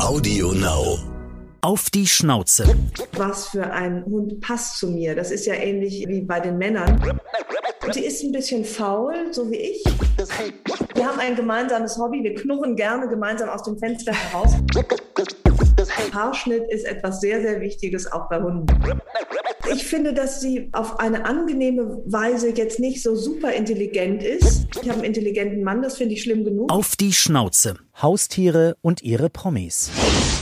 Audio Now. Auf die Schnauze. Was für ein Hund passt zu mir? Das ist ja ähnlich wie bei den Männern. Sie ist ein bisschen faul, so wie ich. Wir haben ein gemeinsames Hobby. Wir knurren gerne gemeinsam aus dem Fenster heraus. Haarschnitt ist etwas sehr, sehr Wichtiges auch bei Hunden. Ich finde, dass sie auf eine angenehme Weise jetzt nicht so super intelligent ist. Ich habe einen intelligenten Mann, das finde ich schlimm genug. Auf die Schnauze. Haustiere und ihre Promis.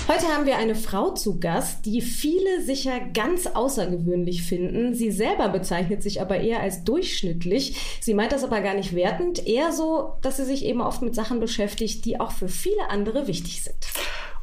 Heute haben wir eine Frau zu Gast, die viele sicher ganz außergewöhnlich finden. Sie selber bezeichnet sich aber eher als durchschnittlich. Sie meint das aber gar nicht wertend, eher so, dass sie sich eben oft mit Sachen beschäftigt, die auch für viele andere wichtig sind.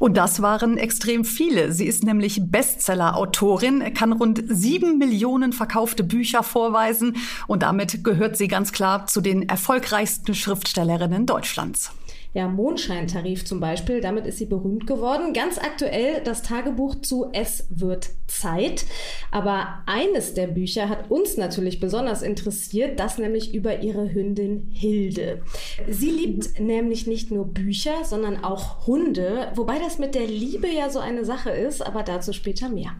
Und das waren extrem viele. Sie ist nämlich Bestseller-Autorin, kann rund sieben Millionen verkaufte Bücher vorweisen und damit gehört sie ganz klar zu den erfolgreichsten Schriftstellerinnen Deutschlands ja, Mondscheintarif zum Beispiel. Damit ist sie berühmt geworden. Ganz aktuell das Tagebuch zu Es wird Zeit. Aber eines der Bücher hat uns natürlich besonders interessiert, das nämlich über ihre Hündin Hilde. Sie liebt nämlich nicht nur Bücher, sondern auch Hunde, wobei das mit der Liebe ja so eine Sache ist, aber dazu später mehr.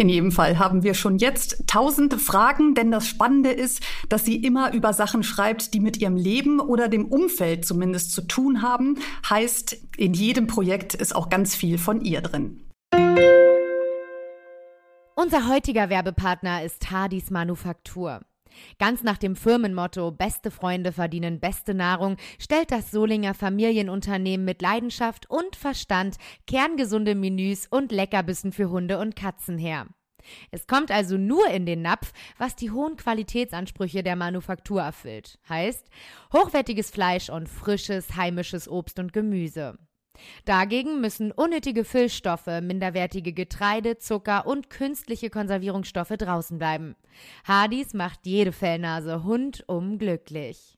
In jedem Fall haben wir schon jetzt tausende Fragen, denn das Spannende ist, dass sie immer über Sachen schreibt, die mit ihrem Leben oder dem Umfeld zumindest zu tun haben. Heißt, in jedem Projekt ist auch ganz viel von ihr drin. Unser heutiger Werbepartner ist Hardys Manufaktur. Ganz nach dem Firmenmotto Beste Freunde verdienen beste Nahrung stellt das Solinger Familienunternehmen mit Leidenschaft und Verstand kerngesunde Menüs und Leckerbissen für Hunde und Katzen her. Es kommt also nur in den Napf, was die hohen Qualitätsansprüche der Manufaktur erfüllt. Heißt, hochwertiges Fleisch und frisches heimisches Obst und Gemüse. Dagegen müssen unnötige Füllstoffe, minderwertige Getreide, Zucker und künstliche Konservierungsstoffe draußen bleiben. Hardys macht jede Fellnase rundum glücklich.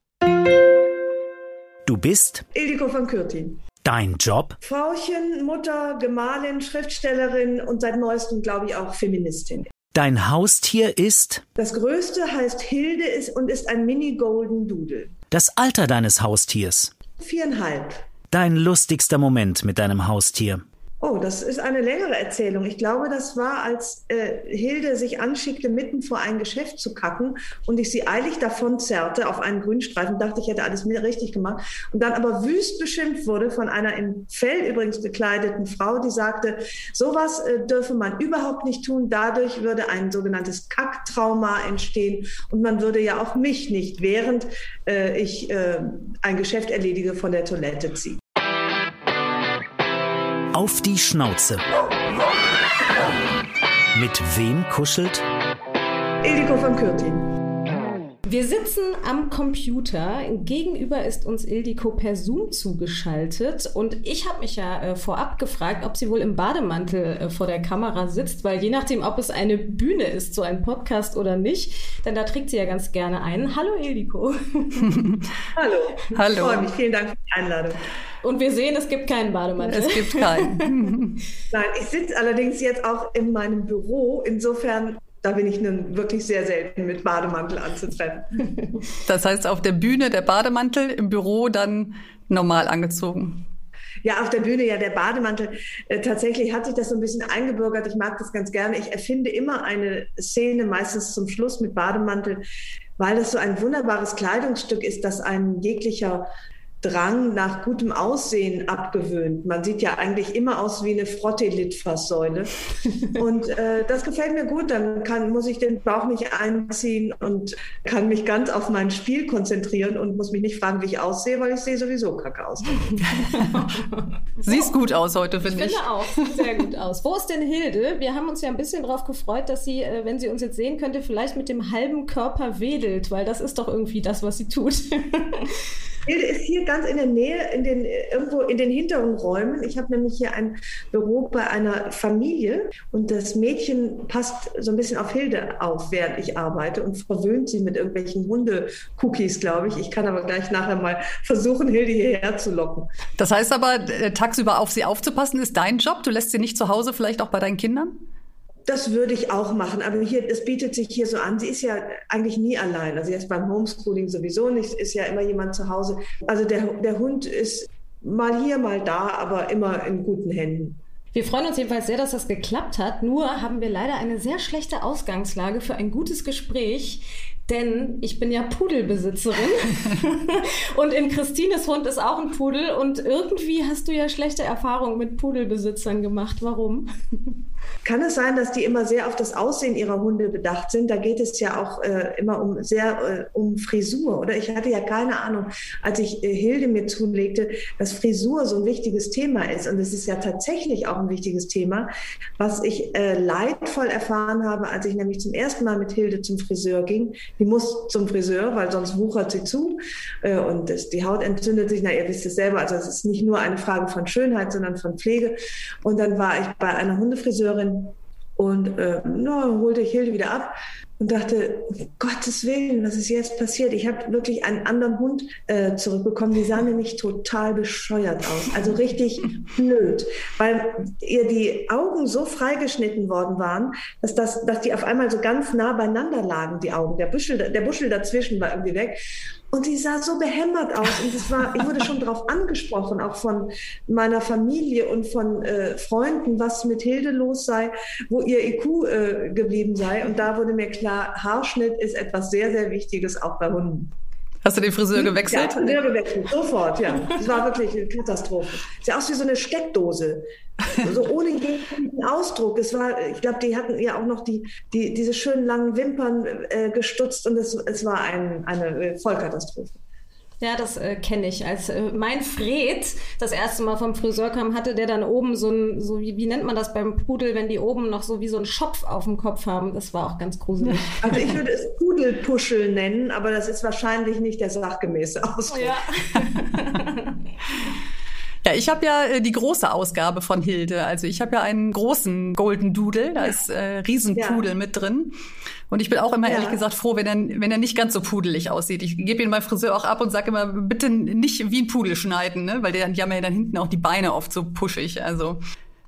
Du bist Ildiko von Kürtin. Dein Job? Frauchen, Mutter, Gemahlin, Schriftstellerin und seit neuestem, glaube ich, auch Feministin. Dein Haustier ist? Das größte heißt Hilde ist und ist ein Mini Golden Doodle. Das Alter deines Haustiers? Viereinhalb. Dein lustigster Moment mit deinem Haustier? Oh, das ist eine längere Erzählung. Ich glaube, das war, als äh, Hilde sich anschickte, mitten vor ein Geschäft zu kacken und ich sie eilig davon zerrte auf einen Grünstreifen, dachte, ich hätte alles richtig gemacht und dann aber wüst beschimpft wurde von einer in Fell übrigens gekleideten Frau, die sagte, sowas äh, dürfe man überhaupt nicht tun, dadurch würde ein sogenanntes Kacktrauma entstehen und man würde ja auch mich nicht, während äh, ich äh, ein Geschäft erledige, von der Toilette ziehen. Auf die Schnauze. Mit wem kuschelt? Ildiko von Kürtin. Wir sitzen am Computer. Gegenüber ist uns Ildiko per Zoom zugeschaltet. Und ich habe mich ja äh, vorab gefragt, ob sie wohl im Bademantel äh, vor der Kamera sitzt, weil je nachdem, ob es eine Bühne ist, so ein Podcast oder nicht, denn da trägt sie ja ganz gerne ein. Hallo Ildiko. Hallo. Hallo. Ich freue mich. Vielen Dank für die Einladung. Und wir sehen, es gibt keinen Bademantel. Es gibt keinen. Nein, ich sitze allerdings jetzt auch in meinem Büro. Insofern da bin ich nun wirklich sehr selten mit Bademantel anzutreffen. Das heißt, auf der Bühne der Bademantel, im Büro dann normal angezogen. Ja, auf der Bühne ja der Bademantel. Äh, tatsächlich hat sich das so ein bisschen eingebürgert. Ich mag das ganz gerne. Ich erfinde immer eine Szene, meistens zum Schluss mit Bademantel, weil das so ein wunderbares Kleidungsstück ist, das ein jeglicher Drang nach gutem Aussehen abgewöhnt. Man sieht ja eigentlich immer aus wie eine Frottelitfaßsäule. und äh, das gefällt mir gut. Dann kann, muss ich den Bauch nicht einziehen und kann mich ganz auf mein Spiel konzentrieren und muss mich nicht fragen, wie ich aussehe, weil ich sehe sowieso kacke aus. Siehst gut aus heute, finde ich. Ich finde auch, sieht sehr gut aus. Wo ist denn Hilde? Wir haben uns ja ein bisschen darauf gefreut, dass sie, äh, wenn sie uns jetzt sehen könnte, vielleicht mit dem halben Körper wedelt, weil das ist doch irgendwie das, was sie tut. Hilde ist hier ganz in der Nähe, in den, irgendwo in den hinteren Räumen. Ich habe nämlich hier ein Büro bei einer Familie und das Mädchen passt so ein bisschen auf Hilde auf, während ich arbeite und verwöhnt sie mit irgendwelchen Hunde-Cookies, glaube ich. Ich kann aber gleich nachher mal versuchen, Hilde hierher zu locken. Das heißt aber, äh, tagsüber auf sie aufzupassen, ist dein Job? Du lässt sie nicht zu Hause, vielleicht auch bei deinen Kindern? Das würde ich auch machen, aber hier, das bietet sich hier so an. Sie ist ja eigentlich nie allein. Also jetzt beim Homeschooling sowieso nicht, ist ja immer jemand zu Hause. Also der, der Hund ist mal hier, mal da, aber immer in guten Händen. Wir freuen uns jedenfalls sehr, dass das geklappt hat. Nur haben wir leider eine sehr schlechte Ausgangslage für ein gutes Gespräch denn ich bin ja Pudelbesitzerin und in Christines Hund ist auch ein Pudel und irgendwie hast du ja schlechte Erfahrungen mit Pudelbesitzern gemacht. Warum? Kann es sein, dass die immer sehr auf das Aussehen ihrer Hunde bedacht sind? Da geht es ja auch äh, immer um sehr äh, um Frisur, oder? Ich hatte ja keine Ahnung, als ich äh, Hilde mir zulegte, dass Frisur so ein wichtiges Thema ist. Und es ist ja tatsächlich auch ein wichtiges Thema, was ich äh, leidvoll erfahren habe, als ich nämlich zum ersten Mal mit Hilde zum Friseur ging. Die muss zum Friseur, weil sonst wuchert sie zu äh, und das, die Haut entzündet sich. Na, ihr wisst es selber. Also es ist nicht nur eine Frage von Schönheit, sondern von Pflege. Und dann war ich bei einer Hundefriseurin und äh, na, holte ich Hilde wieder ab und dachte, um Gottes Willen, was ist jetzt passiert? Ich habe wirklich einen anderen Hund äh, zurückbekommen. Die sah nämlich total bescheuert aus. Also richtig blöd, weil ihr die Augen so freigeschnitten worden waren, dass, das, dass die auf einmal so ganz nah beieinander lagen, die Augen. Der Buschel, der Buschel dazwischen war irgendwie weg. Und sie sah so behämmert aus. Und es war, ich wurde schon darauf angesprochen, auch von meiner Familie und von äh, Freunden, was mit Hilde los sei, wo ihr IQ äh, geblieben sei. Und da wurde mir klar, Haarschnitt ist etwas sehr, sehr Wichtiges, auch bei Hunden. Hast du den Friseur gewechselt? Ja, Friseur gewechselt, sofort, ja. Das war wirklich eine Katastrophe. Sieht aus wie so eine Steckdose. So ohne jeden Ausdruck. Es war, ich glaube, die hatten ja auch noch die, die, diese schönen langen Wimpern äh, gestutzt und es, es war ein, eine Vollkatastrophe. Ja, das äh, kenne ich. Als äh, mein Fred das erste Mal vom Friseur kam, hatte der dann oben so ein, so wie, wie nennt man das beim Pudel, wenn die oben noch so wie so einen Schopf auf dem Kopf haben. Das war auch ganz gruselig. Also ich würde es Pudelpuschel nennen, aber das ist wahrscheinlich nicht der sachgemäße Ausdruck. Oh ja. Ja, ich habe ja äh, die große Ausgabe von Hilde. Also ich habe ja einen großen Golden Doodle, da ja. ist äh, Riesenpudel ja. mit drin. Und ich bin auch immer ja. ehrlich gesagt froh, wenn er, wenn er nicht ganz so pudelig aussieht. Ich gebe ihn meinem Friseur auch ab und sage immer, bitte nicht wie ein Pudel schneiden, ne? weil der, die haben ja dann hinten auch die Beine oft so puschig. Also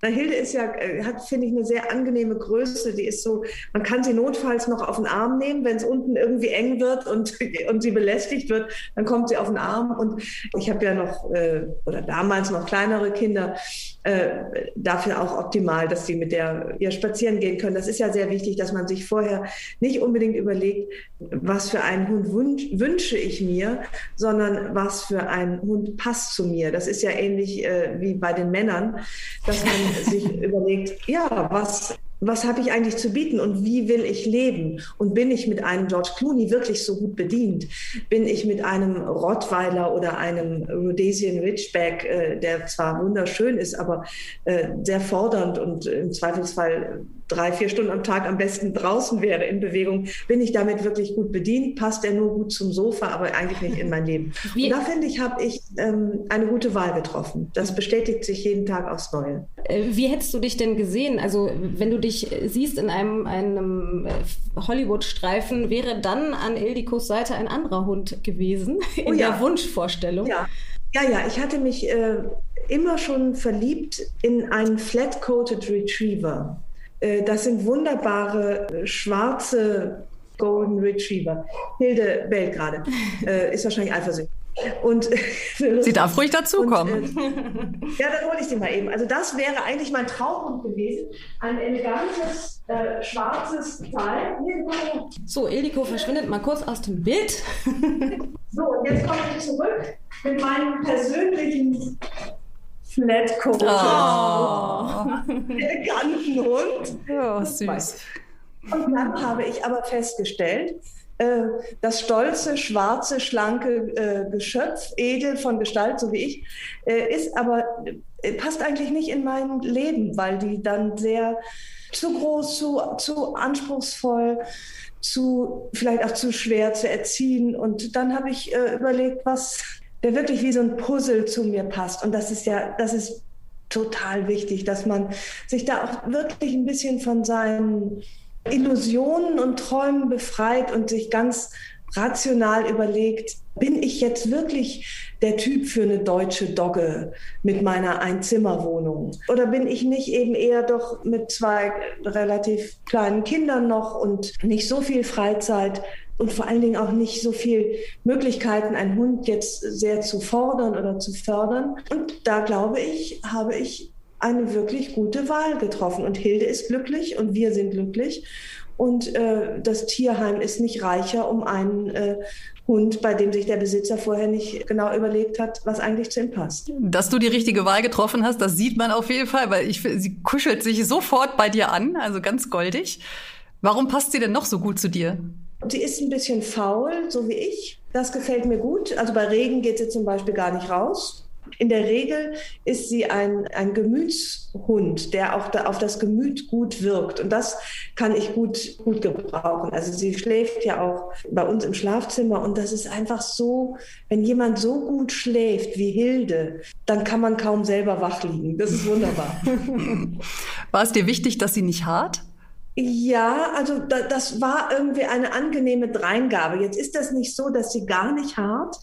na, Hilde ist ja, äh, hat, finde ich, eine sehr angenehme Größe. Die ist so, man kann sie notfalls noch auf den Arm nehmen, wenn es unten irgendwie eng wird und, und sie belästigt wird, dann kommt sie auf den Arm. Und ich habe ja noch, äh, oder damals noch kleinere Kinder, äh, dafür auch optimal, dass sie mit der ihr spazieren gehen können. Das ist ja sehr wichtig, dass man sich vorher nicht unbedingt überlegt, was für einen Hund wünsch, wünsche ich mir, sondern was für ein Hund passt zu mir. Das ist ja ähnlich äh, wie bei den Männern, dass man sich überlegt, ja, was was habe ich eigentlich zu bieten und wie will ich leben? Und bin ich mit einem George Clooney wirklich so gut bedient? Bin ich mit einem Rottweiler oder einem Rhodesian Ridgeback, äh, der zwar wunderschön ist, aber äh, sehr fordernd und im Zweifelsfall drei, vier Stunden am Tag am besten draußen wäre in Bewegung, bin ich damit wirklich gut bedient? Passt er nur gut zum Sofa, aber eigentlich nicht in mein Leben? Wie? Und da finde ich, habe ich ähm, eine gute Wahl getroffen. Das bestätigt sich jeden Tag aufs Neue. Äh, wie hättest du dich denn gesehen? Also wenn du dich siehst in einem, einem äh, Hollywood-Streifen, wäre dann an Ildikos Seite ein anderer Hund gewesen in oh ja. der Wunschvorstellung? Ja. Ja, ja, ich hatte mich äh, immer schon verliebt in einen Flat-Coated Retriever. Äh, das sind wunderbare äh, schwarze Golden Retriever. Hilde bellt gerade. Äh, ist wahrscheinlich eifersüchtig. Und, sie darf ruhig dazukommen. Äh, ja, dann hole ich sie mal eben. Also das wäre eigentlich mein Traumhund gewesen. Ein elegantes, äh, schwarzes Teil. So, Ildiko verschwindet mal kurz aus dem Bild. so, und jetzt komme ich zurück mit meinem persönlichen Flatcoat. Oh. Eleganten Hund. Oh, süß. Und dann habe ich aber festgestellt, äh, das stolze, schwarze, schlanke äh, Geschöpf, edel von Gestalt, so wie ich, äh, ist aber, passt eigentlich nicht in mein Leben, weil die dann sehr zu groß, zu, zu anspruchsvoll, zu, vielleicht auch zu schwer zu erziehen. Und dann habe ich äh, überlegt, was der wirklich wie so ein Puzzle zu mir passt. Und das ist ja, das ist total wichtig, dass man sich da auch wirklich ein bisschen von seinen Illusionen und Träumen befreit und sich ganz rational überlegt, bin ich jetzt wirklich der Typ für eine deutsche Dogge mit meiner Einzimmerwohnung? Oder bin ich nicht eben eher doch mit zwei relativ kleinen Kindern noch und nicht so viel Freizeit und vor allen Dingen auch nicht so viel Möglichkeiten, einen Hund jetzt sehr zu fordern oder zu fördern. Und da glaube ich, habe ich eine wirklich gute Wahl getroffen. Und Hilde ist glücklich und wir sind glücklich. Und äh, das Tierheim ist nicht reicher um einen äh, Hund, bei dem sich der Besitzer vorher nicht genau überlegt hat, was eigentlich zu ihm passt. Dass du die richtige Wahl getroffen hast, das sieht man auf jeden Fall, weil ich, sie kuschelt sich sofort bei dir an, also ganz goldig. Warum passt sie denn noch so gut zu dir? Sie ist ein bisschen faul, so wie ich. Das gefällt mir gut. Also bei Regen geht sie zum Beispiel gar nicht raus. In der Regel ist sie ein, ein Gemütshund, der auch da auf das Gemüt gut wirkt. Und das kann ich gut, gut gebrauchen. Also sie schläft ja auch bei uns im Schlafzimmer. Und das ist einfach so, wenn jemand so gut schläft wie Hilde, dann kann man kaum selber wach liegen. Das ist wunderbar. War es dir wichtig, dass sie nicht hart? Ja, also da, das war irgendwie eine angenehme Dreingabe. Jetzt ist das nicht so, dass sie gar nicht hart,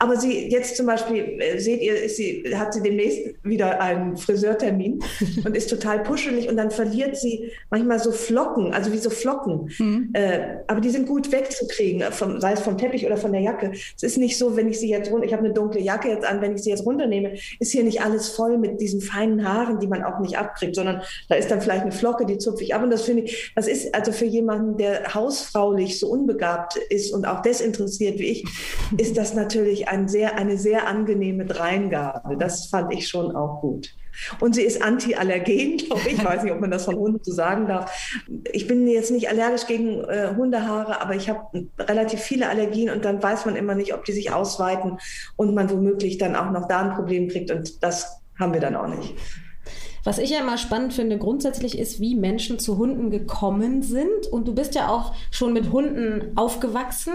aber sie jetzt zum Beispiel, äh, seht ihr, ist sie, hat sie demnächst wieder einen Friseurtermin und ist total puschelig und dann verliert sie manchmal so Flocken, also wie so Flocken. Mhm. Äh, aber die sind gut wegzukriegen, vom, sei es vom Teppich oder von der Jacke. Es ist nicht so, wenn ich sie jetzt runter, ich habe eine dunkle Jacke jetzt an, wenn ich sie jetzt runternehme, ist hier nicht alles voll mit diesen feinen Haaren, die man auch nicht abkriegt, sondern da ist dann vielleicht eine Flocke, die zupfe ich ab und das finde ich, das ist also für jemanden, der hausfraulich so unbegabt ist und auch desinteressiert wie ich, ist das natürlich ein sehr, eine sehr angenehme Dreingabe. Das fand ich schon auch gut. Und sie ist anti-allergen, glaube ich. Ich weiß nicht, ob man das von Hunden so sagen darf. Ich bin jetzt nicht allergisch gegen äh, Hundehaare, aber ich habe relativ viele Allergien und dann weiß man immer nicht, ob die sich ausweiten und man womöglich dann auch noch da ein Problem kriegt. Und das haben wir dann auch nicht. Was ich ja immer spannend finde, grundsätzlich ist, wie Menschen zu Hunden gekommen sind. Und du bist ja auch schon mit Hunden aufgewachsen,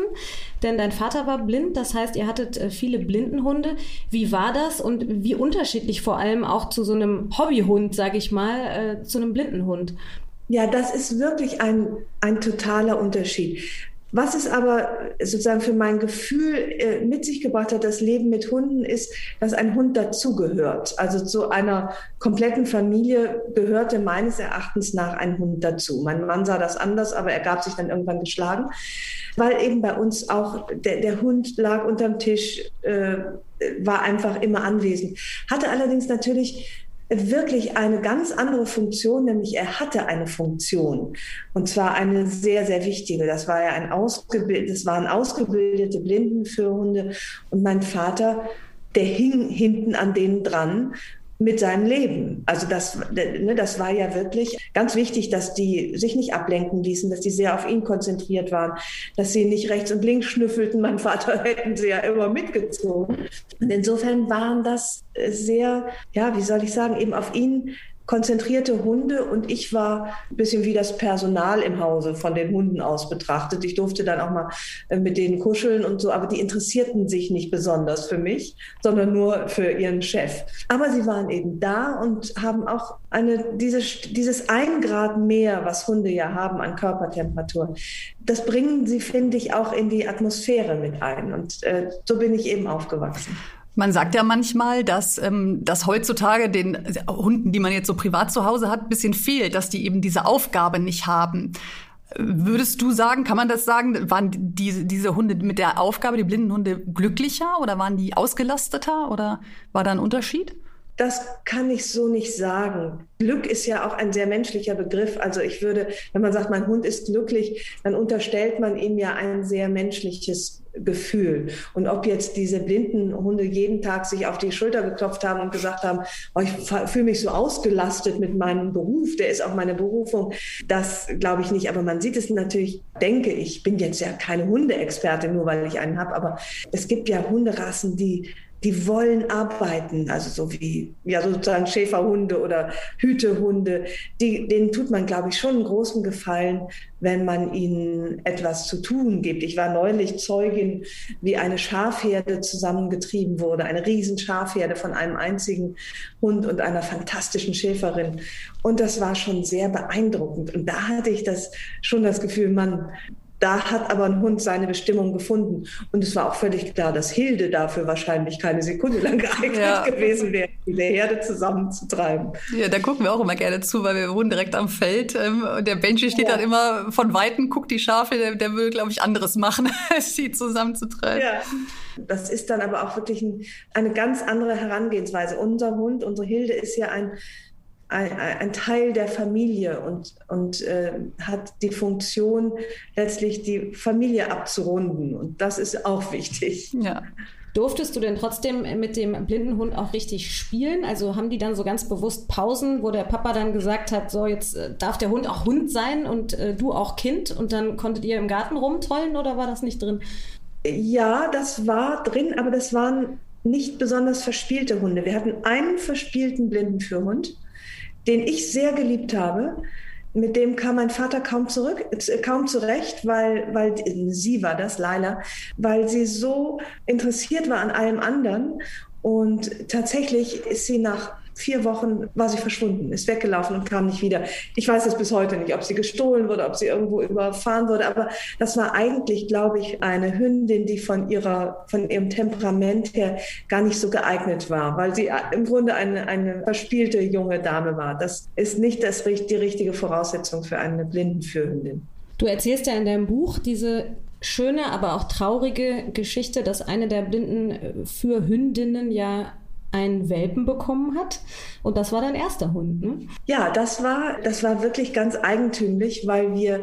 denn dein Vater war blind. Das heißt, ihr hattet äh, viele Blindenhunde. Wie war das und wie unterschiedlich vor allem auch zu so einem Hobbyhund, sage ich mal, äh, zu einem Blindenhund? Ja, das ist wirklich ein, ein totaler Unterschied. Was es aber sozusagen für mein Gefühl äh, mit sich gebracht hat, das Leben mit Hunden, ist, dass ein Hund dazugehört. Also zu einer kompletten Familie gehörte meines Erachtens nach ein Hund dazu. Mein Mann sah das anders, aber er gab sich dann irgendwann geschlagen, weil eben bei uns auch der, der Hund lag unterm Tisch, äh, war einfach immer anwesend. Hatte allerdings natürlich wirklich eine ganz andere Funktion, nämlich er hatte eine Funktion. Und zwar eine sehr, sehr wichtige. Das war ja ein ausgebildet, das waren ausgebildete Blinden für Hunde. Und mein Vater, der hing hinten an denen dran mit seinem Leben. Also das, ne, das war ja wirklich ganz wichtig, dass die sich nicht ablenken ließen, dass die sehr auf ihn konzentriert waren, dass sie nicht rechts und links schnüffelten. Mein Vater hätten sie ja immer mitgezogen. Und insofern waren das sehr, ja, wie soll ich sagen, eben auf ihn konzentrierte Hunde und ich war ein bisschen wie das Personal im Hause von den Hunden aus betrachtet. Ich durfte dann auch mal äh, mit denen kuscheln und so, aber die interessierten sich nicht besonders für mich, sondern nur für ihren Chef. Aber sie waren eben da und haben auch eine, diese, dieses ein Grad mehr, was Hunde ja haben an Körpertemperatur, das bringen sie, finde ich, auch in die Atmosphäre mit ein. Und äh, so bin ich eben aufgewachsen. Man sagt ja manchmal, dass ähm, das heutzutage den Hunden, die man jetzt so privat zu Hause hat, ein bisschen fehlt, dass die eben diese Aufgabe nicht haben. Würdest du sagen, kann man das sagen, waren die, diese Hunde mit der Aufgabe, die blinden Hunde, glücklicher oder waren die ausgelasteter oder war da ein Unterschied? Das kann ich so nicht sagen. Glück ist ja auch ein sehr menschlicher Begriff. Also ich würde, wenn man sagt, mein Hund ist glücklich, dann unterstellt man ihm ja ein sehr menschliches Gefühl. Und ob jetzt diese blinden Hunde jeden Tag sich auf die Schulter geklopft haben und gesagt haben, oh, ich fühle mich so ausgelastet mit meinem Beruf, der ist auch meine Berufung, das glaube ich nicht. Aber man sieht es natürlich, denke ich, bin jetzt ja keine Hundeexpertin, nur weil ich einen habe, aber es gibt ja Hunderassen, die die wollen arbeiten, also so wie ja sozusagen Schäferhunde oder Hütehunde, die, denen tut man, glaube ich, schon einen großen Gefallen, wenn man ihnen etwas zu tun gibt. Ich war neulich Zeugin, wie eine Schafherde zusammengetrieben wurde, eine riesen Schafherde von einem einzigen Hund und einer fantastischen Schäferin. Und das war schon sehr beeindruckend. Und da hatte ich das schon das Gefühl, man, da hat aber ein Hund seine Bestimmung gefunden. Und es war auch völlig klar, dass Hilde dafür wahrscheinlich keine Sekunde lang geeignet ja. gewesen wäre, die Herde zusammenzutreiben. Ja, da gucken wir auch immer gerne zu, weil wir wohnen direkt am Feld. Ähm, und der Benji steht ja. dann immer von Weitem, guckt die Schafe, der, der will, glaube ich, anderes machen, als sie zusammenzutreiben. Ja. Das ist dann aber auch wirklich ein, eine ganz andere Herangehensweise. Unser Hund, unsere Hilde ist ja ein ein, ein, Teil der Familie und, und äh, hat die Funktion, letztlich die Familie abzurunden. Und das ist auch wichtig. Ja. Durftest du denn trotzdem mit dem blinden Hund auch richtig spielen? Also haben die dann so ganz bewusst Pausen, wo der Papa dann gesagt hat, so jetzt äh, darf der Hund auch Hund sein und äh, du auch Kind und dann konntet ihr im Garten rumtollen oder war das nicht drin? Ja, das war drin, aber das waren nicht besonders verspielte Hunde. Wir hatten einen verspielten Blindenführhund den ich sehr geliebt habe. Mit dem kam mein Vater kaum zurück, äh, kaum zurecht, weil, weil sie war das, Laila, weil sie so interessiert war an allem anderen. Und tatsächlich ist sie nach vier Wochen war sie verschwunden, ist weggelaufen und kam nicht wieder. Ich weiß es bis heute nicht, ob sie gestohlen wurde, ob sie irgendwo überfahren wurde, aber das war eigentlich, glaube ich, eine Hündin, die von ihrer, von ihrem Temperament her gar nicht so geeignet war, weil sie im Grunde eine, eine verspielte junge Dame war. Das ist nicht das, die richtige Voraussetzung für eine Blindenführhündin. Du erzählst ja in deinem Buch diese schöne, aber auch traurige Geschichte, dass eine der blinden Fürhündinnen ja einen Welpen bekommen hat. Und das war dein erster Hund, ne? Ja, das war, das war wirklich ganz eigentümlich, weil wir,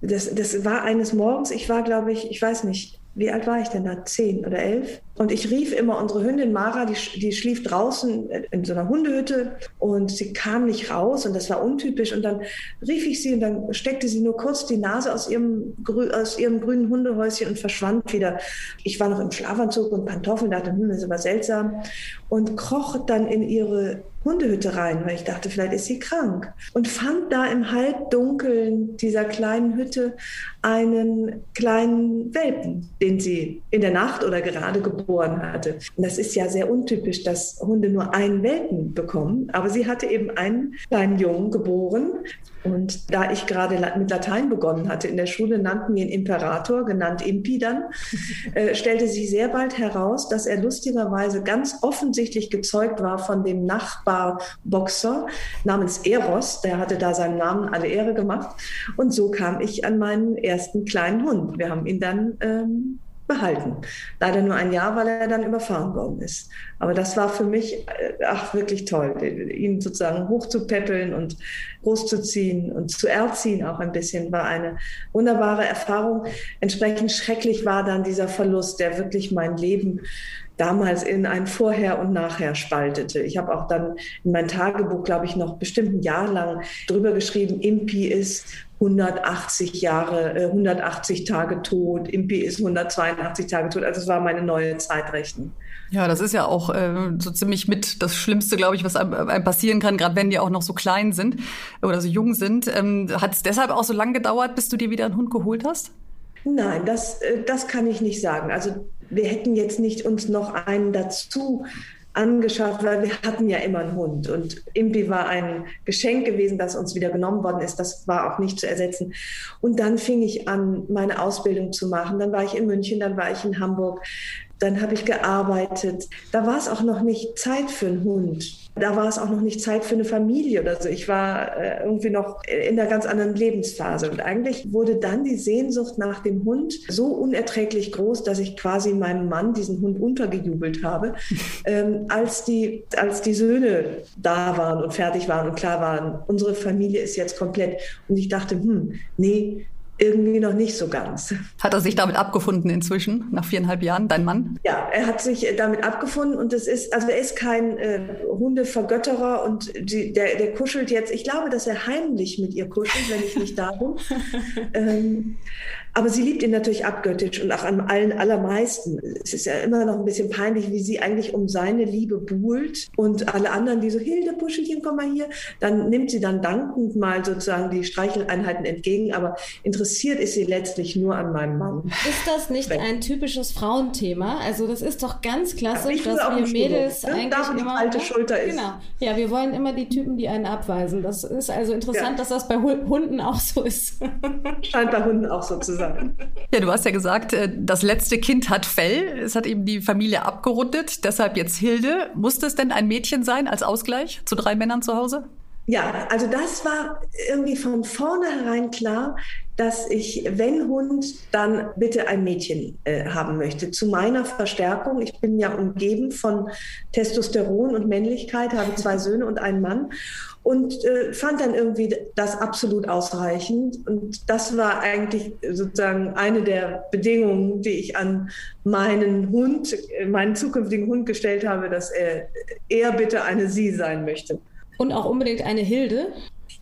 das, das war eines Morgens, ich war, glaube ich, ich weiß nicht, wie alt war ich denn da? Zehn oder elf? Und ich rief immer unsere Hündin Mara, die, die schlief draußen in so einer Hundehütte und sie kam nicht raus und das war untypisch. Und dann rief ich sie und dann steckte sie nur kurz die Nase aus ihrem, aus ihrem grünen Hundehäuschen und verschwand wieder. Ich war noch im Schlafanzug und Pantoffeln, dachte, hm, das ist aber seltsam. Und kroch dann in ihre Hundehütte rein, weil ich dachte, vielleicht ist sie krank. Und fand da im Halbdunkeln dieser kleinen Hütte einen kleinen Welpen, den sie in der Nacht oder gerade geboren hatte. Und das ist ja sehr untypisch, dass Hunde nur einen Welpen bekommen. Aber sie hatte eben einen kleinen Jungen geboren. Und da ich gerade mit Latein begonnen hatte in der Schule, nannten wir ihn Imperator, genannt Impi dann, äh, stellte sich sehr bald heraus, dass er lustigerweise ganz offensichtlich gezeugt war von dem Nachbarboxer namens Eros. Der hatte da seinen Namen alle Ehre gemacht. Und so kam ich an meinen ersten kleinen Hund. Wir haben ihn dann ähm, behalten. Leider nur ein Jahr, weil er dann überfahren worden ist. Aber das war für mich, äh, ach, wirklich toll, ihn sozusagen hochzupäppeln und großzuziehen und zu erziehen auch ein bisschen, war eine wunderbare Erfahrung. Entsprechend schrecklich war dann dieser Verlust, der wirklich mein Leben damals in ein Vorher und Nachher spaltete. Ich habe auch dann in mein Tagebuch, glaube ich, noch bestimmt ein Jahr lang drüber geschrieben, Impi ist 180 Jahre, 180 äh, Tage tot, Impi ist 182 Tage tot. Also es war meine neue Zeitrechnung. Ja, das ist ja auch äh, so ziemlich mit das Schlimmste, glaube ich, was einem, einem passieren kann, gerade wenn die auch noch so klein sind oder so jung sind. Ähm, Hat es deshalb auch so lange gedauert, bis du dir wieder einen Hund geholt hast? Nein, das, äh, das kann ich nicht sagen. Also wir hätten jetzt nicht uns noch einen dazu angeschafft, weil wir hatten ja immer einen Hund und Impi war ein Geschenk gewesen, das uns wieder genommen worden ist. Das war auch nicht zu ersetzen. Und dann fing ich an, meine Ausbildung zu machen. Dann war ich in München, dann war ich in Hamburg, dann habe ich gearbeitet. Da war es auch noch nicht Zeit für einen Hund da war es auch noch nicht Zeit für eine Familie oder so. Ich war äh, irgendwie noch in einer ganz anderen Lebensphase. Und eigentlich wurde dann die Sehnsucht nach dem Hund so unerträglich groß, dass ich quasi meinem Mann diesen Hund untergejubelt habe, ähm, als, die, als die Söhne da waren und fertig waren und klar waren, unsere Familie ist jetzt komplett. Und ich dachte, hm, nee, irgendwie noch nicht so ganz. Hat er sich damit abgefunden inzwischen, nach viereinhalb Jahren, dein Mann? Ja, er hat sich damit abgefunden und es ist, also er ist kein äh, Hundevergötterer und die, der, der kuschelt jetzt. Ich glaube, dass er heimlich mit ihr kuschelt, wenn ich nicht da bin. ähm, aber sie liebt ihn natürlich abgöttisch und auch an allen allermeisten. Es ist ja immer noch ein bisschen peinlich, wie sie eigentlich um seine Liebe buhlt und alle anderen, die so, Hilde, Puschelchen, komm mal hier, dann nimmt sie dann dankend mal sozusagen die Streicheleinheiten entgegen, aber interessiert ist sie letztlich nur an meinem Mann. Ist das nicht ein typisches Frauenthema? Also das ist doch ganz klassisch, dass wir Mädels ne? eigentlich da, immer... alte Schulter ist. Genau. Ja, wir wollen immer die Typen, die einen abweisen. Das ist also interessant, ja. dass das bei Hunden auch so ist. Scheint bei Hunden auch so zu sein. Sein. Ja, du hast ja gesagt, äh, das letzte Kind hat Fell. Es hat eben die Familie abgerundet. Deshalb jetzt Hilde. Musste es denn ein Mädchen sein als Ausgleich zu drei Männern zu Hause? Ja, also das war irgendwie von vornherein klar, dass ich, wenn Hund, dann bitte ein Mädchen äh, haben möchte. Zu meiner Verstärkung, ich bin ja umgeben von Testosteron und Männlichkeit, habe zwei Söhne und einen Mann und äh, fand dann irgendwie das absolut ausreichend. Und das war eigentlich sozusagen eine der Bedingungen, die ich an meinen Hund, meinen zukünftigen Hund gestellt habe, dass er, er bitte eine Sie sein möchte. Und auch unbedingt eine Hilde.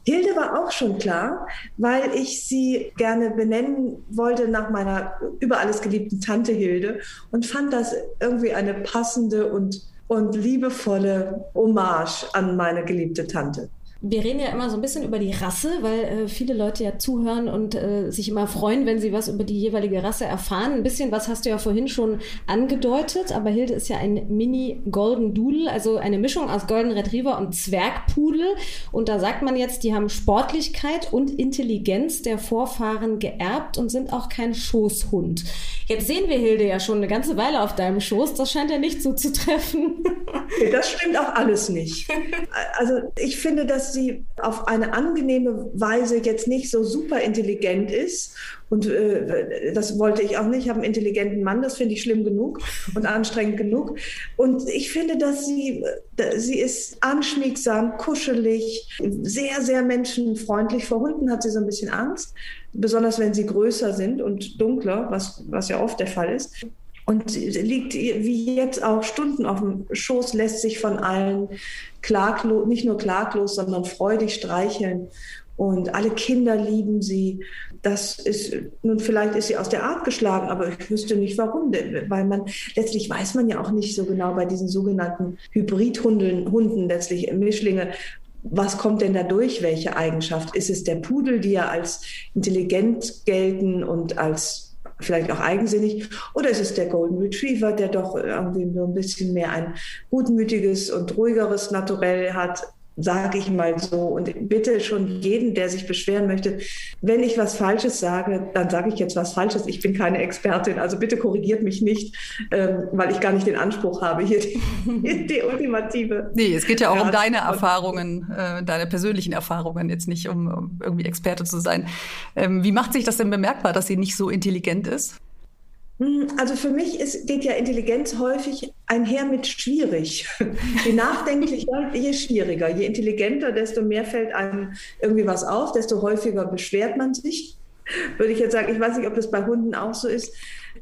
Hilde war auch schon klar, weil ich sie gerne benennen wollte nach meiner über alles geliebten Tante Hilde und fand das irgendwie eine passende und, und liebevolle Hommage an meine geliebte Tante. Wir reden ja immer so ein bisschen über die Rasse, weil äh, viele Leute ja zuhören und äh, sich immer freuen, wenn sie was über die jeweilige Rasse erfahren. Ein bisschen was hast du ja vorhin schon angedeutet, aber Hilde ist ja ein Mini Golden Doodle, also eine Mischung aus Golden Retriever und Zwergpudel. Und da sagt man jetzt, die haben Sportlichkeit und Intelligenz der Vorfahren geerbt und sind auch kein Schoßhund. Jetzt sehen wir Hilde ja schon eine ganze Weile auf deinem Schoß. Das scheint ja nicht so zu treffen. Das stimmt auch alles nicht. Also ich finde, dass sie auf eine angenehme Weise jetzt nicht so super intelligent ist. Und äh, das wollte ich auch nicht. Ich habe einen intelligenten Mann, das finde ich schlimm genug und anstrengend genug. Und ich finde, dass sie, sie ist anschmiegsam, kuschelig, sehr, sehr menschenfreundlich. Vor Hunden hat sie so ein bisschen Angst, besonders wenn sie größer sind und dunkler, was, was ja oft der Fall ist und liegt wie jetzt auch Stunden auf dem Schoß, lässt sich von allen klaglos, nicht nur klaglos, sondern freudig streicheln. Und alle Kinder lieben sie. Das ist, nun vielleicht ist sie aus der Art geschlagen, aber ich wüsste nicht warum, weil man, letztlich weiß man ja auch nicht so genau bei diesen sogenannten Hybridhunden, Hunden, letztlich Mischlinge, was kommt denn da durch? Welche Eigenschaft? Ist es der Pudel, die ja als intelligent gelten und als vielleicht auch eigensinnig, oder ist es der Golden Retriever, der doch irgendwie nur ein bisschen mehr ein gutmütiges und ruhigeres Naturell hat, sage ich mal so. Und bitte schon jeden, der sich beschweren möchte, wenn ich was Falsches sage, dann sage ich jetzt was Falsches. Ich bin keine Expertin, also bitte korrigiert mich nicht, ähm, weil ich gar nicht den Anspruch habe, hier die, die ultimative. Nee, es geht ja auch um deine Erfahrungen, äh, deine persönlichen Erfahrungen, jetzt nicht um, um irgendwie Experte zu sein. Ähm, wie macht sich das denn bemerkbar, dass sie nicht so intelligent ist? Hm, also für mich ist, geht ja Intelligenz häufig einher mit schwierig. Je nachdenklicher, je schwieriger. Je intelligenter, desto mehr fällt einem irgendwie was auf, desto häufiger beschwert man sich. Würde ich jetzt sagen, ich weiß nicht, ob das bei Hunden auch so ist.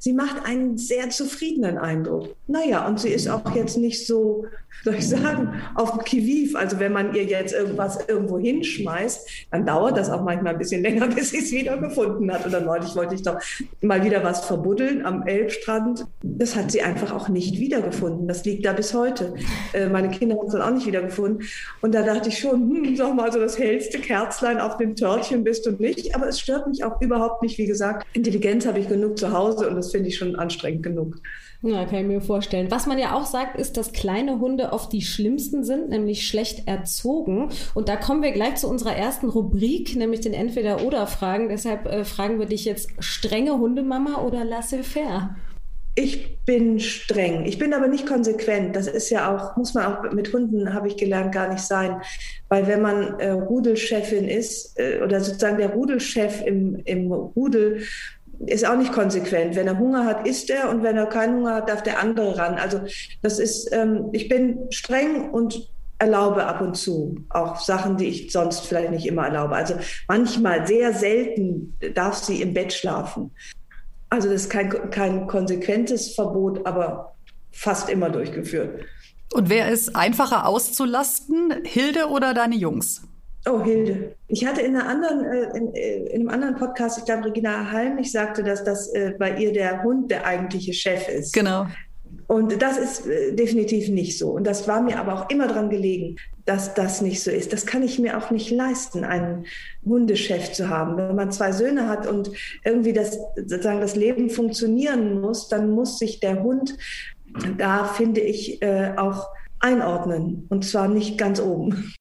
Sie macht einen sehr zufriedenen Eindruck. Naja, und sie ist auch jetzt nicht so soll ich sagen, auf Kiviv. Also wenn man ihr jetzt irgendwas irgendwo hinschmeißt, dann dauert das auch manchmal ein bisschen länger, bis sie es wieder gefunden hat. Oder neulich wollte ich doch mal wieder was verbuddeln am Elbstrand. Das hat sie einfach auch nicht wiedergefunden. Das liegt da bis heute. Äh, meine Kinder haben es dann auch nicht wiedergefunden. Und da dachte ich schon, hm, sag mal, so das hellste Kerzlein auf dem Törtchen bist du nicht. Aber es stört mich auch überhaupt nicht. Wie gesagt, Intelligenz habe ich genug zu Hause und das finde ich schon anstrengend genug. Ja, kann ich mir vorstellen. Was man ja auch sagt, ist, dass kleine Hunde oft die schlimmsten sind, nämlich schlecht erzogen. Und da kommen wir gleich zu unserer ersten Rubrik, nämlich den Entweder-Oder-Fragen. Deshalb äh, fragen wir dich jetzt, strenge Hundemama oder laissez-faire? Ich bin streng. Ich bin aber nicht konsequent. Das ist ja auch, muss man auch mit Hunden, habe ich gelernt, gar nicht sein. Weil wenn man äh, Rudelchefin ist äh, oder sozusagen der Rudelchef im, im Rudel, ist auch nicht konsequent. Wenn er Hunger hat, isst er und wenn er keinen Hunger hat, darf der andere ran. Also das ist, ähm, ich bin streng und erlaube ab und zu auch Sachen, die ich sonst vielleicht nicht immer erlaube. Also manchmal, sehr selten darf sie im Bett schlafen. Also das ist kein, kein konsequentes Verbot, aber fast immer durchgeführt. Und wer ist einfacher auszulasten, Hilde oder deine Jungs? Oh, Hilde. Ich hatte in, einer anderen, äh, in, äh, in einem anderen Podcast, ich glaube, Regina Halm, ich sagte, dass das äh, bei ihr der Hund der eigentliche Chef ist. Genau. Und das ist definitiv nicht so. Und das war mir aber auch immer dran gelegen, dass das nicht so ist. Das kann ich mir auch nicht leisten, einen Hundechef zu haben. Wenn man zwei Söhne hat und irgendwie das, sozusagen das Leben funktionieren muss, dann muss sich der Hund da, finde ich, auch einordnen. Und zwar nicht ganz oben.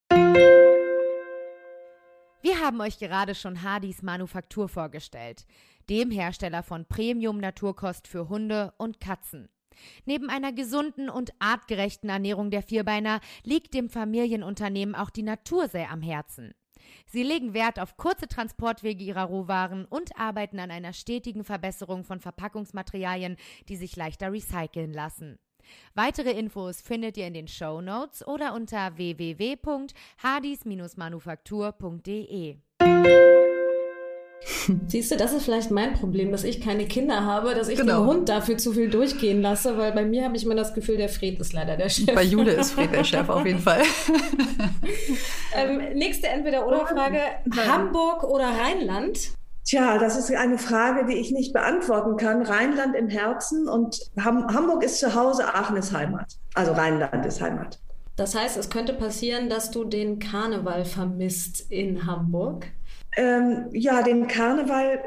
Wir haben euch gerade schon Hardys Manufaktur vorgestellt. dem Hersteller von Premium-Naturkost für Hunde und Katzen. Neben einer gesunden und artgerechten Ernährung der Vierbeiner liegt dem Familienunternehmen auch die Natur sehr am Herzen. Sie legen Wert auf kurze Transportwege ihrer Rohwaren und arbeiten an einer stetigen Verbesserung von Verpackungsmaterialien, die sich leichter recyceln lassen. Weitere Infos findet ihr in den Show Notes oder unter www.hadis-manufaktur.de. Siehst du, das ist vielleicht mein Problem, dass ich keine Kinder habe, dass ich Genau. den Hund dafür zu viel durchgehen lasse, weil bei mir habe ich immer das Gefühl, der Fred ist leider der Chef. Bei Jule ist Fred der Chef auf jeden Fall. Ähm, nächste Entweder-Oder-Frage. Hamburg oder Rheinland? Tja, das ist eine Frage, die ich nicht beantworten kann. Rheinland im Herzen und Ham Hamburg ist zu Hause, Aachen ist Heimat. Also Rheinland ist Heimat. Das heißt, es könnte passieren, dass du den Karneval vermisst in Hamburg. Ähm, ja, den Karneval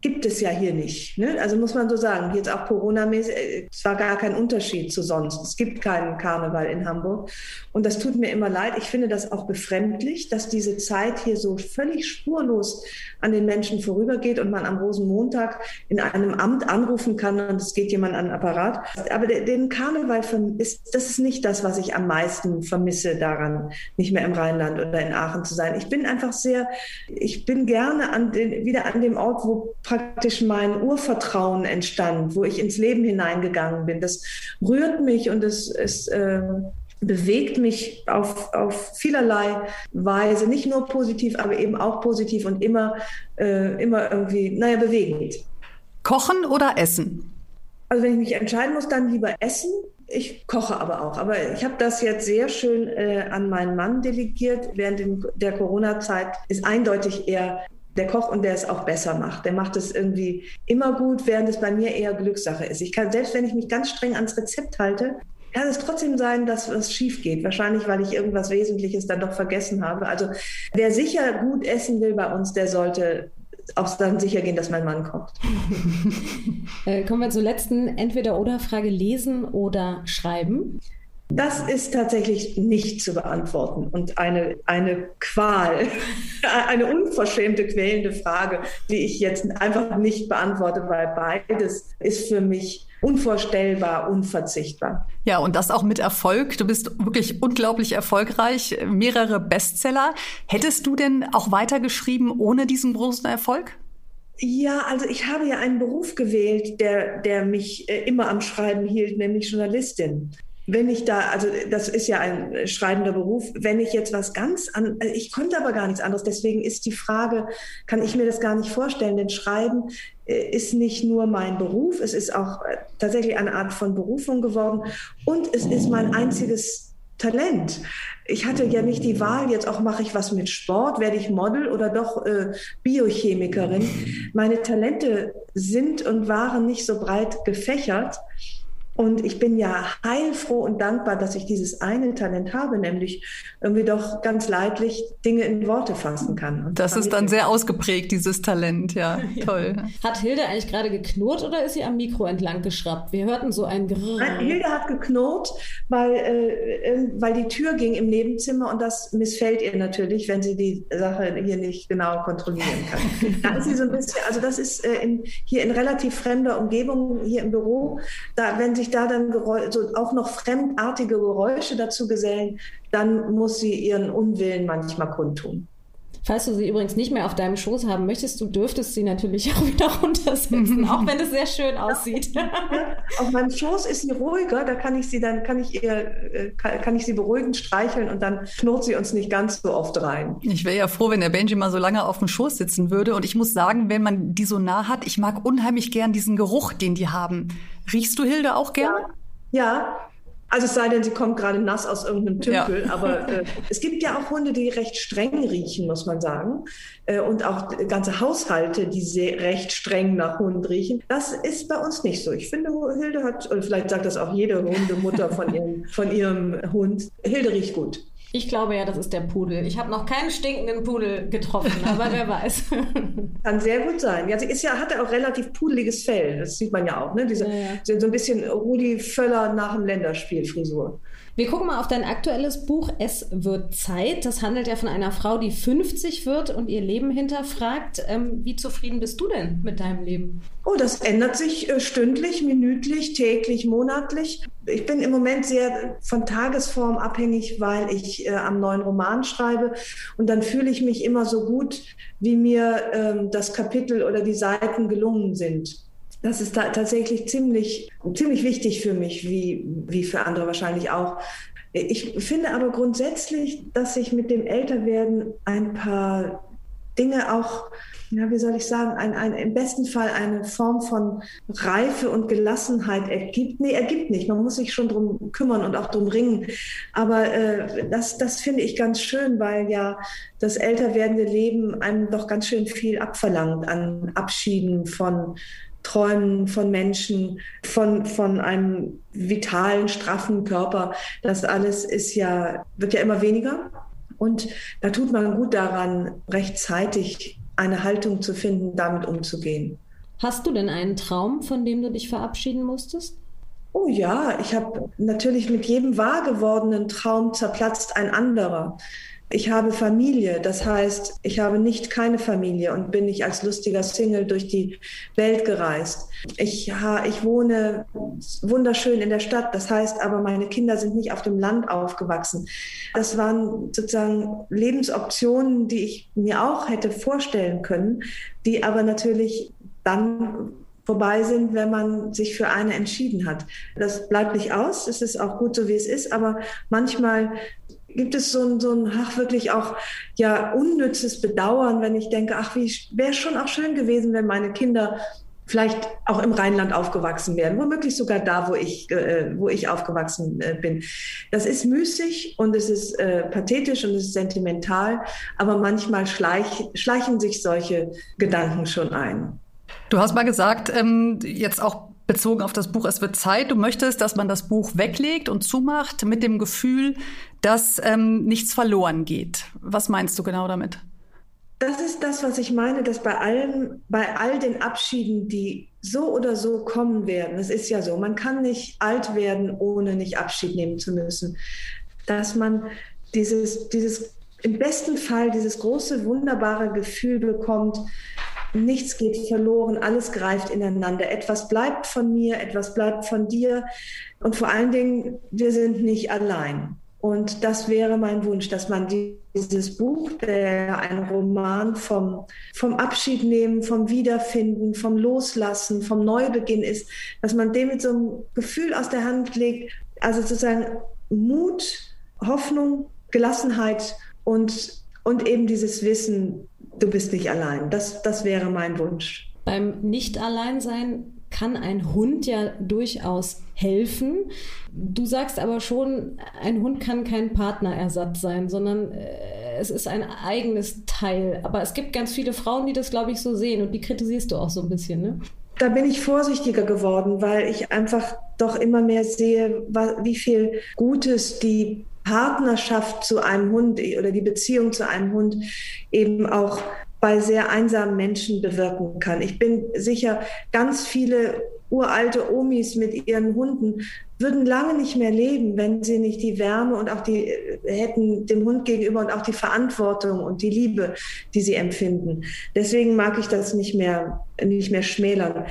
gibt es ja hier nicht. Ne? Also muss man so sagen, jetzt auch Corona-mäßig, äh, es war gar kein Unterschied zu sonst. Es gibt keinen Karneval in Hamburg. Und das tut mir immer leid. Ich finde das auch befremdlich, dass diese Zeit hier so völlig spurlos an den Menschen vorübergeht und man am Rosenmontag in einem Amt anrufen kann und es geht jemand an den Apparat. Aber de- den Karneval ist, das ist nicht das, was ich am meisten vermisse daran, nicht mehr im Rheinland oder in Aachen zu sein. Ich bin einfach sehr, ich bin gerne an den, wieder an dem Ort, wo praktisch mein Urvertrauen entstand, wo ich ins Leben hineingegangen bin. Das rührt mich und es, es äh, bewegt mich auf, auf vielerlei Weise, nicht nur positiv, aber eben auch positiv und immer, äh, immer irgendwie, naja, bewegend. Kochen oder essen? Also wenn ich mich entscheiden muss, dann lieber essen. Ich koche aber auch. Aber ich habe das jetzt sehr schön äh, an meinen Mann delegiert. Während der Corona-Zeit ist eindeutig eher der Koch und der es auch besser macht. Der macht es irgendwie immer gut, während es bei mir eher Glückssache ist. Ich kann, selbst wenn ich mich ganz streng ans Rezept halte, kann es trotzdem sein, dass was schief geht. Wahrscheinlich, weil ich irgendwas Wesentliches dann doch vergessen habe. Also wer sicher gut essen will bei uns, der sollte auch dann sicher gehen, dass mein Mann kocht. Äh, kommen wir zur letzten Entweder-Oder-Frage. Lesen oder schreiben? Das ist tatsächlich nicht zu beantworten und eine, eine Qual, eine unverschämte, quälende Frage, die ich jetzt einfach nicht beantworte, weil beides ist für mich unvorstellbar, unverzichtbar. Ja, und das auch mit Erfolg. Du bist wirklich unglaublich erfolgreich, mehrere Bestseller. Hättest du denn auch weitergeschrieben ohne diesen großen Erfolg? Ja, also ich habe ja einen Beruf gewählt, der, der mich äh, immer am Schreiben hielt, nämlich Journalistin. Wenn ich da, also das ist ja ein schreibender Beruf, wenn ich jetzt was ganz an, also ich konnte aber gar nichts anderes, deswegen ist die Frage, kann ich mir das gar nicht vorstellen, denn Schreiben äh, ist nicht nur mein Beruf, es ist auch äh, tatsächlich eine Art von Berufung geworden und es ist mein einziges Talent. Ich hatte ja nicht die Wahl, jetzt auch mache ich was mit Sport, werde ich Model oder doch äh, Biochemikerin. Meine Talente sind und waren nicht so breit gefächert. Und ich bin ja heilfroh und dankbar, dass ich dieses eine Talent habe, nämlich irgendwie doch ganz leidlich Dinge in Worte fassen kann. Und Das ist dann sehr ausgeprägt, dieses Talent, ja. Toll. Hat Hilde eigentlich gerade geknurrt oder ist sie am Mikro entlang geschraubt? Wir hörten so ein Grrrr. Nein, Hilde hat geknurrt, weil, äh, weil die Tür ging im Nebenzimmer und das missfällt ihr natürlich, wenn sie die Sache hier nicht genau kontrollieren kann. da ist sie so ein bisschen, also das ist äh, in, hier in relativ fremder Umgebung, hier im Büro, da, wenn sich da dann Geräu so auch noch fremdartige Geräusche dazu gesellen, dann muss sie ihren Unwillen manchmal kundtun. Falls du sie übrigens nicht mehr auf deinem Schoß haben möchtest, du dürftest sie natürlich auch wieder runtersetzen, auch wenn es sehr schön aussieht. Auf meinem Schoß ist sie ruhiger, da kann ich sie dann, kann ich ihr, äh, kann, kann ich sie beruhigend streicheln und dann knurrt sie uns nicht ganz so oft rein. Ich wäre ja froh, wenn der Benji mal so lange auf dem Schoß sitzen würde. Und ich muss sagen, wenn man die so nah hat, ich mag unheimlich gern diesen Geruch, den die haben. Riechst du Hilde auch gern? Ja, also es sei denn, sie kommt gerade nass aus irgendeinem Tümpel. Ja. Aber äh, es gibt ja auch Hunde, die recht streng riechen, muss man sagen. Äh, und auch ganze Haushalte, die sehr, recht streng nach Hund riechen. Das ist bei uns nicht so. Ich finde, Hilde hat, oder vielleicht sagt das auch jede Hundemutter von ihrem, von ihrem Hund, Hilde riecht gut. Ich glaube ja, das ist der Pudel. Ich habe noch keinen stinkenden Pudel getroffen, aber wer weiß. Kann sehr gut sein. Ja, sie ist ja, hat ja auch relativ pudeliges Fell. Das sieht man ja auch, ne? Diese, ja, ja. so ein bisschen Rudi Völler nach dem Länderspiel Frisur. Wir gucken mal auf dein aktuelles Buch Es wird Zeit. Das handelt ja von einer Frau, die 50 wird und ihr Leben hinterfragt. Ähm, wie zufrieden bist du denn mit deinem Leben? Oh, das ändert sich äh, stündlich, minütlich, täglich, monatlich. Ich bin im Moment sehr von Tagesform abhängig, weil ich äh, am neuen Roman schreibe. Und dann fühle ich mich immer so gut, wie mir ähm, das Kapitel oder die Seiten gelungen sind. Das ist da tatsächlich ziemlich, ziemlich wichtig für mich, wie, wie für andere wahrscheinlich auch. Ich finde aber grundsätzlich, dass sich mit dem Älterwerden ein paar Dinge auch, ja, wie soll ich sagen, ein, ein, im besten Fall eine Form von Reife und Gelassenheit ergibt. Nee, ergibt nicht. Man muss sich schon drum kümmern und auch drum ringen. Aber äh, das, das finde ich ganz schön, weil ja das älter werdende Leben einem doch ganz schön viel abverlangt an Abschieden von Träumen von Menschen, von, von einem vitalen, straffen Körper. Das alles ist ja, wird ja immer weniger. Und da tut man gut daran, rechtzeitig eine Haltung zu finden, damit umzugehen. Hast du denn einen Traum, von dem du dich verabschieden musstest? Oh ja, ich habe natürlich mit jedem wahr gewordenen Traum zerplatzt ein anderer. Ich habe Familie, das heißt, ich habe nicht keine Familie und bin nicht als lustiger Single durch die Welt gereist. Ich, ich wohne wunderschön in der Stadt, das heißt aber, meine Kinder sind nicht auf dem Land aufgewachsen. Das waren sozusagen Lebensoptionen, die ich mir auch hätte vorstellen können, die aber natürlich dann vorbei sind, wenn man sich für eine entschieden hat. Das bleibt nicht aus. Es ist auch gut so, wie es ist. Aber manchmal gibt es so ein, so ein ach, wirklich auch ja unnützes Bedauern, wenn ich denke, ach, wie wäre schon auch schön gewesen, wenn meine Kinder vielleicht auch im Rheinland aufgewachsen wären, womöglich sogar da, wo ich, äh, wo ich aufgewachsen äh, bin. Das ist müßig und es ist äh, pathetisch und es ist sentimental, aber manchmal schleich, schleichen sich solche Gedanken schon ein. Du hast mal gesagt, ähm, jetzt auch bezogen auf das Buch Es wird Zeit, du möchtest, dass man das Buch weglegt und zumacht mit dem Gefühl, dass ähm, nichts verloren geht. Was meinst du genau damit? Das ist das, was ich meine, dass bei allen, bei all den Abschieden, die so oder so kommen werden, es ist ja so, man kann nicht alt werden, ohne nicht Abschied nehmen zu müssen, dass man dieses, dieses im besten Fall dieses große, wunderbare Gefühl bekommt, nichts geht verloren, alles greift ineinander. Etwas bleibt von mir, etwas bleibt von dir. Und vor allen Dingen, wir sind nicht allein. Und das wäre mein Wunsch, dass man dieses Buch, der ein Roman vom, vom Abschied nehmen, vom Wiederfinden, vom Loslassen, vom Neubeginn ist, dass man dem mit so einem Gefühl aus der Hand legt, also sozusagen Mut, Hoffnung, Gelassenheit und, und eben dieses Wissen, du bist nicht allein. Das, das wäre mein Wunsch. Beim Nicht-Allein-Sein kann ein Hund ja durchaus helfen. Du sagst aber schon, ein Hund kann kein Partnerersatz sein, sondern äh, es ist ein eigenes Teil. Aber es gibt ganz viele Frauen, die das, glaube ich, so sehen und die kritisierst du auch so ein bisschen, ne? Da bin ich vorsichtiger geworden, weil ich einfach doch immer mehr sehe, wie viel Gutes die Partnerschaft zu einem Hund oder die Beziehung zu einem Hund eben auch bei sehr einsamen Menschen bewirken kann. Ich bin sicher, ganz viele uralte Omis mit ihren Hunden würden lange nicht mehr leben, wenn sie nicht die Wärme und auch die hätten dem Hund gegenüber und auch die Verantwortung und die Liebe, die sie empfinden. Deswegen mag ich das nicht mehr, nicht mehr schmälern.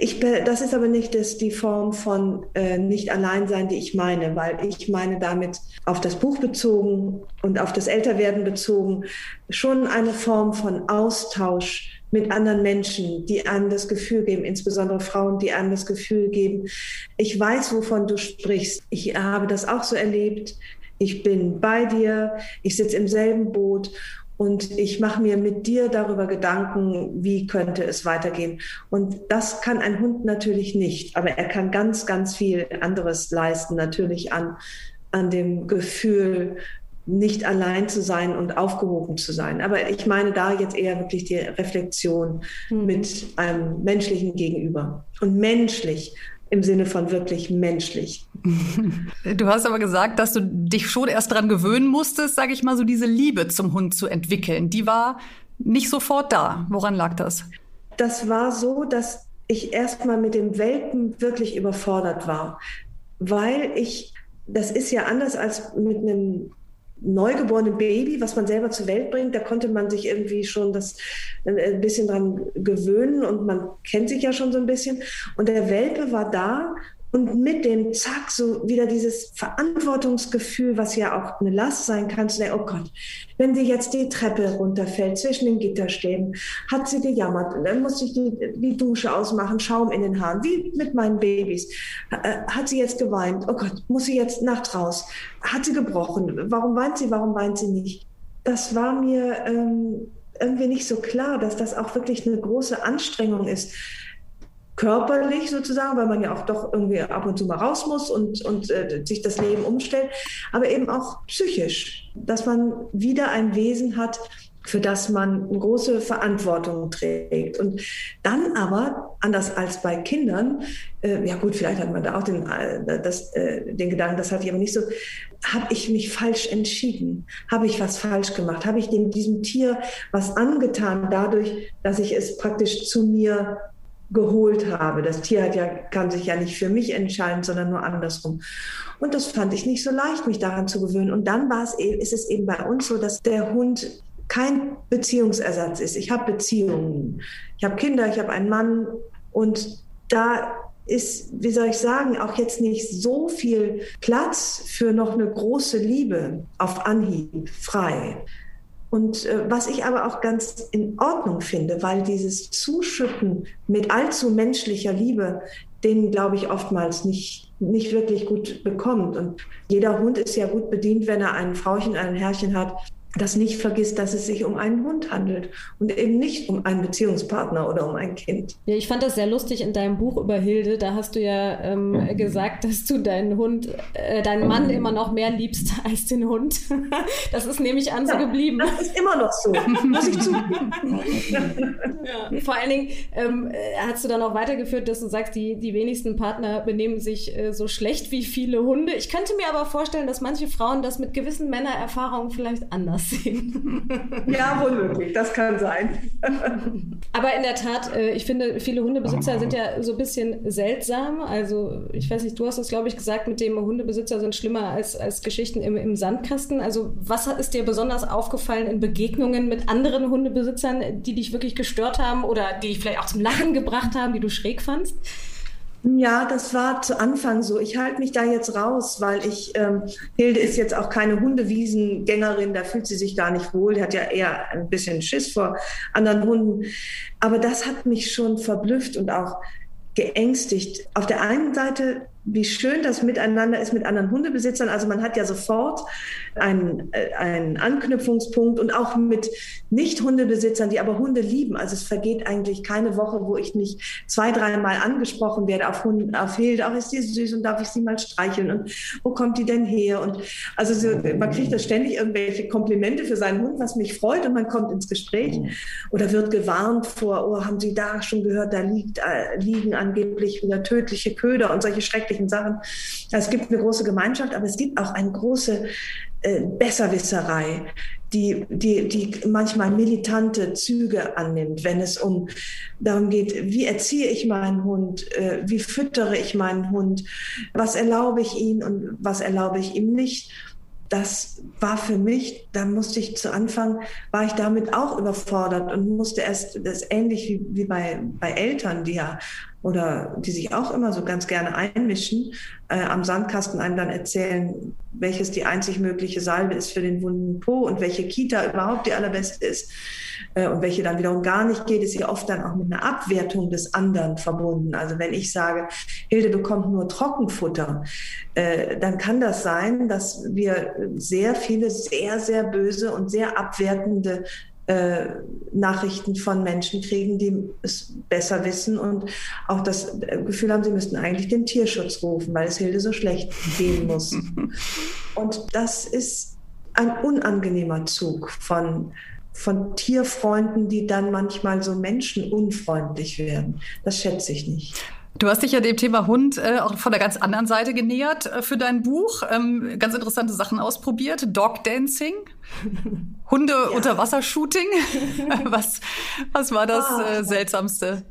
Ich, das ist aber nicht das, die Form von äh, nicht allein sein, die ich meine, weil ich meine damit auf das Buch bezogen und auf das Älterwerden bezogen schon eine Form von Austausch mit anderen Menschen, die einem das Gefühl geben, insbesondere Frauen, die einem das Gefühl geben, ich weiß, wovon du sprichst. Ich habe das auch so erlebt. Ich bin bei dir, ich sitze im selben Boot und ich mache mir mit dir darüber Gedanken, wie könnte es weitergehen. Und das kann ein Hund natürlich nicht, aber er kann ganz, ganz viel anderes leisten, natürlich an, an dem Gefühl, nicht allein zu sein und aufgehoben zu sein. Aber ich meine da jetzt eher wirklich die Reflexion mhm. mit einem menschlichen Gegenüber. Und menschlich im Sinne von wirklich menschlich. Du hast aber gesagt, dass du dich schon erst daran gewöhnen musstest, sage ich mal, so diese Liebe zum Hund zu entwickeln. Die war nicht sofort da. Woran lag das? Das war so, dass ich erst mal mit dem Welpen wirklich überfordert war, weil ich das ist ja anders als mit einem neugeborenen Baby, was man selber zur Welt bringt, da konnte man sich irgendwie schon das äh, ein bisschen dran gewöhnen und man kennt sich ja schon so ein bisschen. Und der Welpe war da und mit dem Zack, so wieder dieses Verantwortungsgefühl, was ja auch eine Last sein kann, zu sagen, oh Gott, wenn sie jetzt die Treppe runterfällt zwischen den Gitterstäben, hat sie gejammert, dann muss ich die, die Dusche ausmachen, Schaum in den Haaren, wie mit meinen Babys. Äh, hat sie jetzt geweint? Oh Gott, muss sie jetzt nachts raus? Hat sie gebrochen? Warum weint sie? Warum weint sie nicht? Das war mir ähm, irgendwie nicht so klar, dass das auch wirklich eine große Anstrengung ist körperlich sozusagen, weil man ja auch doch irgendwie ab und zu mal raus muss und, und äh, sich das Leben umstellt, aber eben auch psychisch, dass man wieder ein Wesen hat, für das man eine große Verantwortung trägt. Und dann aber, anders als bei Kindern, äh, ja gut, vielleicht hat man da auch den, äh, das, äh, den Gedanken, das hatte ich aber nicht so, habe ich mich falsch entschieden? Habe ich was falsch gemacht? Habe ich dem, diesem Tier was angetan, dadurch, dass ich es praktisch zu mir geholt habe. Das Tier hat ja, kann sich ja nicht für mich entscheiden, sondern nur andersrum. Und das fand ich nicht so leicht, mich daran zu gewöhnen. Und dann war es, ist es eben bei uns so, dass der Hund kein Beziehungsersatz ist. Ich habe Beziehungen. Ich habe Kinder, ich habe einen Mann und da ist, wie soll ich sagen, auch jetzt nicht so viel Platz für noch eine große Liebe auf Anhieb frei. Und äh, was ich aber auch ganz in Ordnung finde, weil dieses Zuschütten mit allzu menschlicher Liebe, den glaube ich oftmals nicht, nicht wirklich gut bekommt. Und jeder Hund ist ja gut bedient, wenn er ein Frauchen, ein Herrchen hat, das nicht vergisst, dass es sich um einen Hund handelt und eben nicht um einen Beziehungspartner oder um ein Kind. Ja, ich fand das sehr lustig in deinem Buch über Hilde. Da hast du ja ähm, gesagt, dass du deinen Hund, äh, deinen Mann immer noch mehr liebst als den Hund. Das ist nämlich an so ja, geblieben. Das ist immer noch so, muss ich zugeben. ja, vor allen Dingen ähm, hast du dann auch weitergeführt, dass du sagst, die, die wenigsten Partner benehmen sich äh, so schlecht wie viele Hunde. Ich könnte mir aber vorstellen, dass manche Frauen das mit gewissen Männererfahrungen vielleicht anders aussehen. Ja, wohl möglich, das kann sein. Aber in der Tat, äh, ich finde, viele Hundebesitzer sind ja so ein bisschen seltsam. Also, ich weiß nicht, du hast das, glaube ich, gesagt, mit dem Hundebesitzer sind schlimmer als, als Geschichten im, im Sandkasten. Also, was ist dir besonders aufgefallen in Begegnungen mit anderen Hundebesitzern, die dich wirklich gestört haben oder die dich vielleicht auch zum Lachen gebracht haben, die du schräg fandst? Ja, das war zu Anfang so. Ich halte mich da jetzt raus, weil ich, ähm, Hilde ist jetzt auch keine Hundewiesengängerin, da fühlt sie sich gar nicht wohl. Die hat ja eher ein bisschen Schiss vor anderen Hunden. Aber das hat mich schon verblüfft und auch geängstigt. Auf der einen Seite wie schön das miteinander ist mit anderen Hundebesitzern. Also man hat ja sofort einen, äh, einen Anknüpfungspunkt und auch mit Nicht-Hundebesitzern, die aber Hunde lieben. Also es vergeht eigentlich keine Woche, wo ich nicht zwei, dreimal angesprochen werde auf Hund, auf Hilde. Auch ist die süß und darf ich sie mal streicheln und wo kommt die denn her? Und also so, man kriegt da ständig irgendwelche Komplimente für seinen Hund, was mich freut und man kommt ins Gespräch oder wird gewarnt vor, oh, haben Sie da schon gehört, da liegt, äh, liegen angeblich wieder tödliche Köder und solche schrecklichen solchen Sachen. Es gibt eine große Gemeinschaft, aber es gibt auch eine große äh, Besserwisserei, die, die, die manchmal militante Züge annimmt, wenn es um darum geht, wie erziehe ich meinen Hund, äh, wie füttere ich meinen Hund, was erlaube ich ihm und was erlaube ich ihm nicht das war für mich, da musste ich zu Anfang, war ich damit auch überfordert und musste erst, das ähnlich wie, wie bei, bei Eltern, die ja oder die sich auch immer so ganz gerne einmischen, äh, am Sandkasten einem dann erzählen, welches die einzig mögliche Salbe ist für den wunden Po und welche Kita überhaupt die allerbeste ist und welche dann wiederum gar nicht geht, ist ja oft dann auch mit einer Abwertung des anderen verbunden. Also wenn ich sage, Hilde bekommt nur Trockenfutter, äh, dann kann das sein, dass wir sehr viele sehr, sehr böse und sehr abwertende äh, Nachrichten von Menschen kriegen, die es besser wissen und auch das Gefühl haben, sie müssten eigentlich den Tierschutz rufen, weil es Hilde so schlecht gehen muss. und das ist ein unangenehmer Zug von von Tierfreunden, die dann manchmal so menschenunfreundlich werden. Das schätze ich nicht. Du hast dich ja dem Thema Hund äh, auch von der ganz anderen Seite genähert äh, für dein Buch. Ähm, ganz interessante Sachen ausprobiert. Dog Dancing, Hunde ja. unter Wassershooting. was, was war das ah. äh, Seltsamste?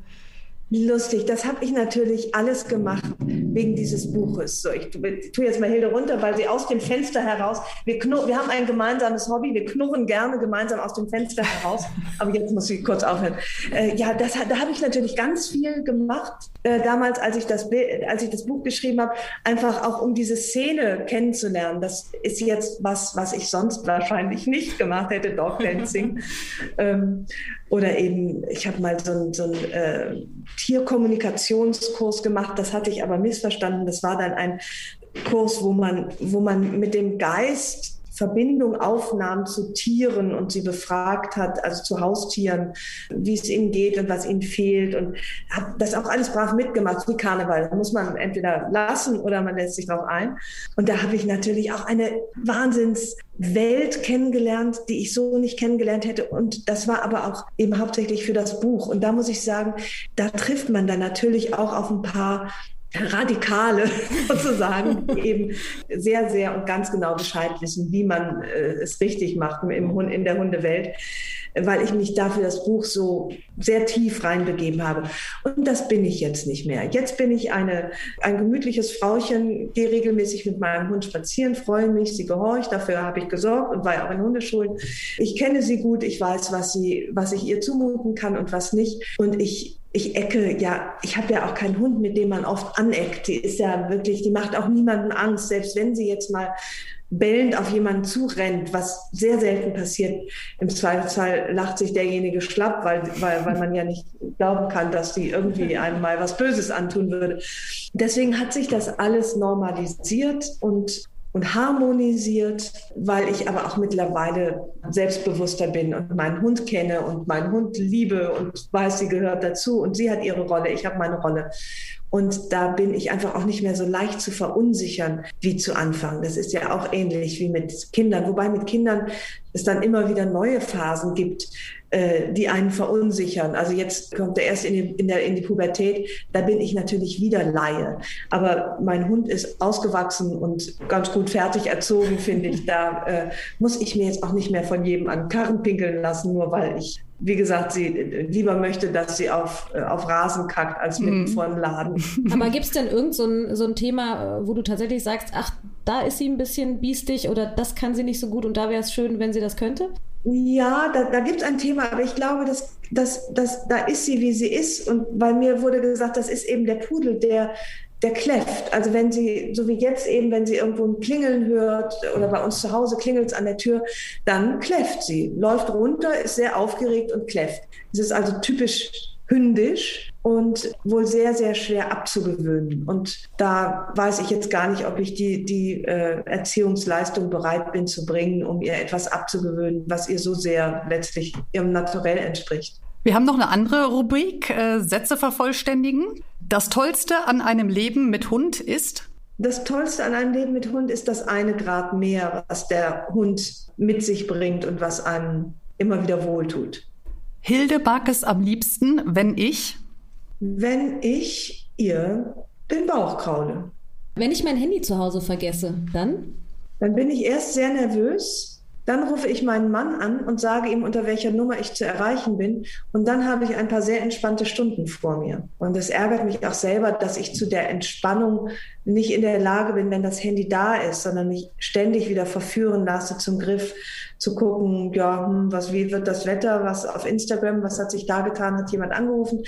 Lustig, das habe ich natürlich alles gemacht wegen dieses Buches. So, ich tue jetzt mal Hilde runter, weil sie aus dem Fenster heraus, wir, knurren, wir haben ein gemeinsames Hobby, wir knurren gerne gemeinsam aus dem Fenster heraus, aber jetzt muss ich kurz aufhören. Äh, ja, das, da habe ich natürlich ganz viel gemacht, äh, damals, als ich, das, als ich das Buch geschrieben habe, einfach auch um diese Szene kennenzulernen. Das ist jetzt was, was ich sonst wahrscheinlich nicht gemacht hätte, Dog Dancing. ähm, oder eben, ich habe mal so einen, so äh, Tierkommunikationskurs gemacht, das hatte ich aber missverstanden. Das war dann ein Kurs, wo man, wo man mit dem Geist Verbindung aufnahm zu Tieren und sie befragt hat, also zu Haustieren, wie es ihnen geht und was ihnen fehlt und habe das auch alles brav mitgemacht, wie Karneval. Da muss man entweder lassen oder man lässt sich drauf ein. Und da habe ich natürlich auch eine Wahnsinnswelt kennengelernt, die ich so nicht kennengelernt hätte. Und das war aber auch eben hauptsächlich für das Buch. Und da muss ich sagen, da trifft man dann natürlich auch auf ein paar Radikale sozusagen, die eben sehr, sehr und ganz genau Bescheid wissen, wie man äh, es richtig macht im Hund, in der Hundewelt, weil ich mich dafür das Buch so sehr tief reinbegeben habe. Und das bin ich jetzt nicht mehr. Jetzt bin ich eine, ein gemütliches Frauchen, gehe regelmäßig mit meinem Hund spazieren, freue mich, sie gehorcht, dafür habe ich gesorgt und war ja auch in Hundeschulen. Ich kenne sie gut, ich weiß, was, sie, was ich ihr zumuten kann und was nicht. Und ich ich ecke, ja, ich habe ja auch keinen Hund, mit dem man oft aneckt. Die ist ja wirklich, die macht auch niemanden Angst, selbst wenn sie jetzt mal bellend auf jemanden zurennt, was sehr selten passiert. Im Zweifelsfall lacht sich derjenige schlapp, weil, weil, weil man ja nicht glauben kann, dass die irgendwie einem mal was Böses antun würde. Deswegen hat sich das alles normalisiert und und harmonisiert, weil ich aber auch mittlerweile selbstbewusster bin und meinen Hund kenne und meinen Hund liebe und weiß, sie gehört dazu und sie hat ihre Rolle, ich habe meine Rolle. Und da bin ich einfach auch nicht mehr so leicht zu verunsichern wie zu Anfang. Das ist ja auch ähnlich wie mit Kindern, wobei mit Kindern es dann immer wieder neue Phasen gibt, äh, die einen verunsichern. Also jetzt kommt er erst in die, in, der, in die Pubertät, da bin ich natürlich wieder Laie. Aber mein Hund ist ausgewachsen und ganz gut fertig erzogen, finde ich. Da äh, muss ich mir jetzt auch nicht mehr von jedem an Karren pinkeln lassen, nur weil ich wie gesagt, sie lieber möchte, dass sie auf, äh, auf Rasen kackt, als mitten mhm. vor dem Laden. Aber gibt es denn irgend so ein, so ein Thema, wo du tatsächlich sagst, ach, da ist sie ein bisschen biestig oder das kann sie nicht so gut und da wäre es schön, wenn sie das könnte? Ja, da, da gibt es ein Thema, aber ich glaube, dass, dass, dass da ist sie, wie sie ist. Und bei mir wurde gesagt, das ist eben der Pudel, der, der kläfft. Also wenn sie, so wie jetzt eben, wenn sie irgendwo ein Klingeln hört oder bei uns zu Hause klingelt es an der Tür, dann kläfft sie, läuft runter, ist sehr aufgeregt und kläfft. Es ist also typisch hündisch und wohl sehr, sehr schwer abzugewöhnen. Und da weiß ich jetzt gar nicht, ob ich die, die äh, Erziehungsleistung bereit bin zu bringen, um ihr etwas abzugewöhnen, was ihr so sehr letztlich ihrem Naturell entspricht. Wir haben noch eine andere Rubrik, äh, Sätze vervollständigen. Das Tollste an einem Leben mit Hund ist? Das Tollste an einem Leben mit Hund ist das eine Grad mehr, was der Hund mit sich bringt und was einem immer wieder wohltut. Hilde mag es am liebsten, wenn ich? Wenn ich ihr den Bauch kraule. Wenn ich mein Handy zu Hause vergesse, dann? Dann bin ich erst sehr nervös, dann rufe ich meinen Mann an und sage ihm, unter welcher Nummer ich zu erreichen bin. Und dann habe ich ein paar sehr entspannte Stunden vor mir. Und es ärgert mich auch selber, dass ich zu der Entspannung nicht in der Lage bin, wenn das Handy da ist, sondern mich ständig wieder verführen lasse zum Griff, zu gucken, ja, hm, was, wie wird das Wetter, was auf Instagram, was hat sich da getan, hat jemand angerufen.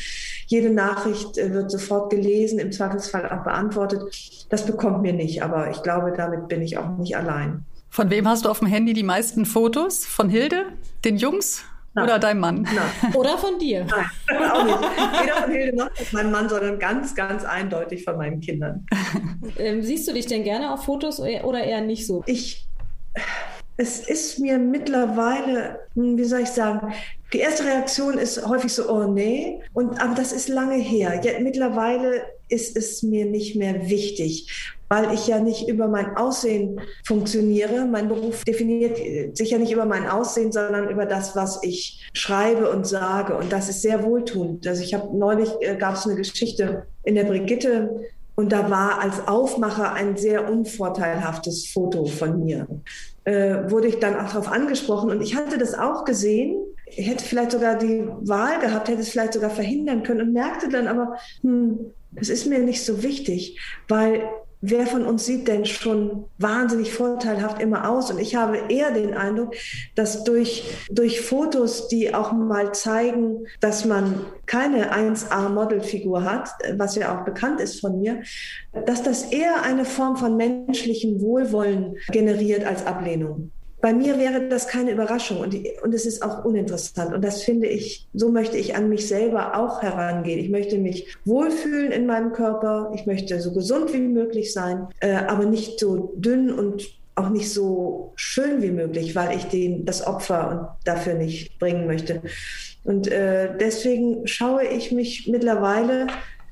Jede Nachricht äh, wird sofort gelesen, im Zweifelsfall auch beantwortet. Das bekommt mir nicht, aber ich glaube, damit bin ich auch nicht allein. Von wem hast du auf dem Handy die meisten Fotos? Von Hilde, den Jungs Nein. oder deinem Mann? Nein. Oder von dir? Nein, auch nicht. Weder von Hilde noch von meinem Mann, sondern ganz, ganz eindeutig von meinen Kindern. Ähm, siehst du dich denn gerne auf Fotos oder eher nicht so? Ich es ist mir mittlerweile, hm, wie soll ich sagen, die erste Reaktion ist häufig so, oh nee, und, aber das ist lange her. Ja, mittlerweile ist es mir nicht mehr wichtig, weil ich ja nicht über mein Aussehen funktioniere. Mein Beruf definiert sich ja nicht über mein Aussehen, sondern über das, was ich schreibe und sage. Und das ist sehr wohltuend. Also ich habe neulich, äh, gab es eine Geschichte in der Brigitte, und da war als Aufmacher ein sehr unvorteilhaftes Foto von mir. Äh, wurde ich dann auch darauf angesprochen. Und ich hatte das auch gesehen hätte vielleicht sogar die Wahl gehabt, hätte es vielleicht sogar verhindern können und merkte dann aber, hm, das ist mir nicht so wichtig, weil wer von uns sieht denn schon wahnsinnig vorteilhaft immer aus? Und ich habe eher den Eindruck, dass durch, durch Fotos, die auch mal zeigen, dass man keine 1A-Modelfigur hat, was ja auch bekannt ist von mir, dass das eher eine Form von menschlichem Wohlwollen generiert als Ablehnung. Bei mir wäre das keine Überraschung und, und es ist auch uninteressant. Und das finde ich, so möchte ich an mich selber auch herangehen. Ich möchte mich wohlfühlen in meinem Körper. Ich möchte so gesund wie möglich sein, äh, aber nicht so dünn und auch nicht so schön wie möglich, weil ich den, das Opfer dafür nicht bringen möchte. Und äh, deswegen schaue ich mich mittlerweile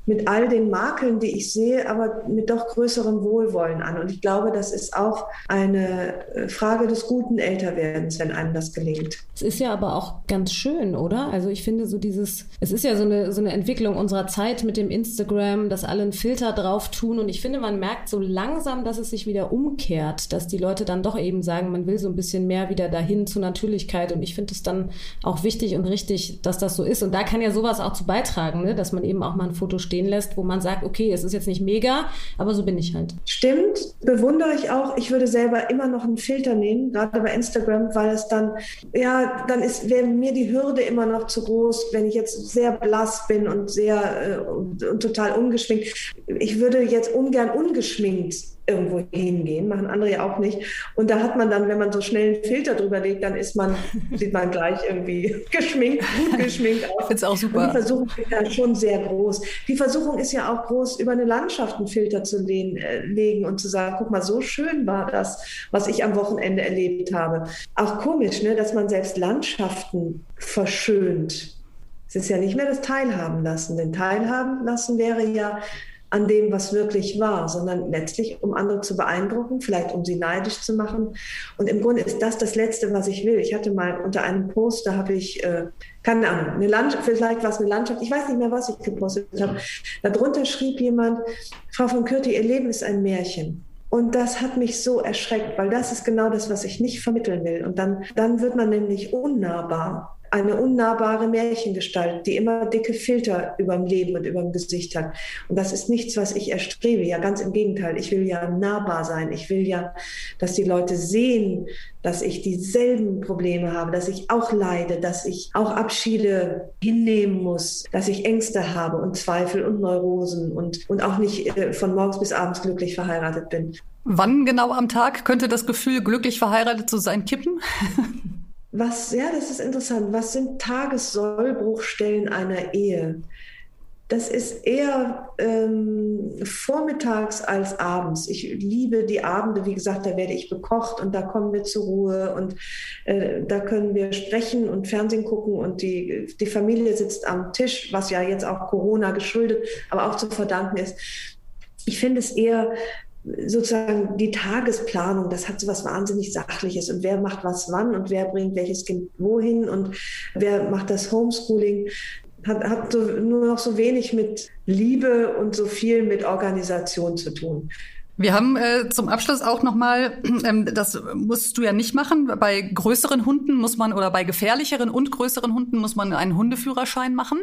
mit all den Makeln, die ich sehe, aber mit doch größerem Wohlwollen an. Und ich glaube, das ist auch eine äh, Frage des guten Älterwerdens, wenn einem das gelingt. Es ist ja aber auch ganz schön, oder? Also ich finde so dieses, es ist ja so eine, so eine Entwicklung unserer Zeit mit dem Instagram, dass alle einen Filter drauf tun. Und ich finde, man merkt so langsam, dass es sich wieder umkehrt, dass die Leute dann doch eben sagen, man will so ein bisschen mehr wieder dahin zur Natürlichkeit. Und ich finde es dann auch wichtig und richtig, dass das so ist. Und da kann ja sowas auch zu beitragen, ne? dass man eben auch mal ein Foto steht stehen lässt, wo man sagt, okay, es ist jetzt nicht mega, aber so bin ich halt. Stimmt, bewundere ich auch. Ich würde selber immer noch einen Filter nehmen, gerade bei Instagram, weil es dann, ja, dann ist, wäre mir die Hürde immer noch zu groß, wenn ich jetzt sehr blass bin und sehr äh, und, und total ungeschminkt. Ich würde jetzt ungern ungeschminkt irgendwo hingehen, machen andere ja auch nicht. Und da hat man dann, wenn man so schnell einen Filter drüber legt, dann ist man, sieht man gleich irgendwie geschminkt, gut geschminkt aus. Ich finde auch super. Und die Versuchung ist ja schon sehr groß. Die Versuchung ist ja auch groß, über eine Landschaft einen Filter zu lehnen, äh, legen und zu sagen, guck mal, so schön war das, was ich am Wochenende erlebt habe. Auch komisch, ne, dass man selbst Landschaften verschönt. Es ist ja nicht mehr das Teilhaben lassen. Denn Teilhaben lassen wäre ja an dem, was wirklich war, sondern letztlich, um andere zu beeindrucken, vielleicht um sie neidisch zu machen. Und im Grunde ist das das Letzte, was ich will. Ich hatte mal unter einem Post, da habe ich, äh, keine Ahnung, eine Landschaft, vielleicht war es eine Landschaft, ich weiß nicht mehr, was ich gepostet habe. Darunter schrieb jemand, Frau von Kürti, Ihr Leben ist ein Märchen. Und das hat mich so erschreckt, weil das ist genau das, was ich nicht vermitteln will. Und dann, dann wird man nämlich unnahbar eine unnahbare Märchengestalt, die immer dicke Filter über dem Leben und über dem Gesicht hat. Und das ist nichts, was ich erstrebe. Ja, ganz im Gegenteil. Ich will ja nahbar sein. Ich will ja, dass die Leute sehen, dass ich dieselben Probleme habe, dass ich auch leide, dass ich auch Abschiede hinnehmen muss, dass ich Ängste habe und Zweifel und Neurosen und, und auch nicht äh, von morgens bis abends glücklich verheiratet bin. Wann genau am Tag könnte das Gefühl, glücklich verheiratet zu sein, kippen? Was, ja, das ist interessant. Was sind Tagessollbruchstellen einer Ehe? Das ist eher ähm, vormittags als abends. Ich liebe die Abende, wie gesagt, da werde ich bekocht und da kommen wir zur Ruhe und äh, da können wir sprechen und Fernsehen gucken und die, die Familie sitzt am Tisch, was ja jetzt auch Corona geschuldet, aber auch zu verdanken ist. Ich finde es eher sozusagen die Tagesplanung, das hat so was wahnsinnig Sachliches. Und wer macht was wann und wer bringt welches Kind wohin und wer macht das Homeschooling, hat, hat so, nur noch so wenig mit Liebe und so viel mit Organisation zu tun. Wir haben äh, zum Abschluss auch nochmal, ähm, das musst du ja nicht machen, bei größeren Hunden muss man oder bei gefährlicheren und größeren Hunden muss man einen Hundeführerschein machen.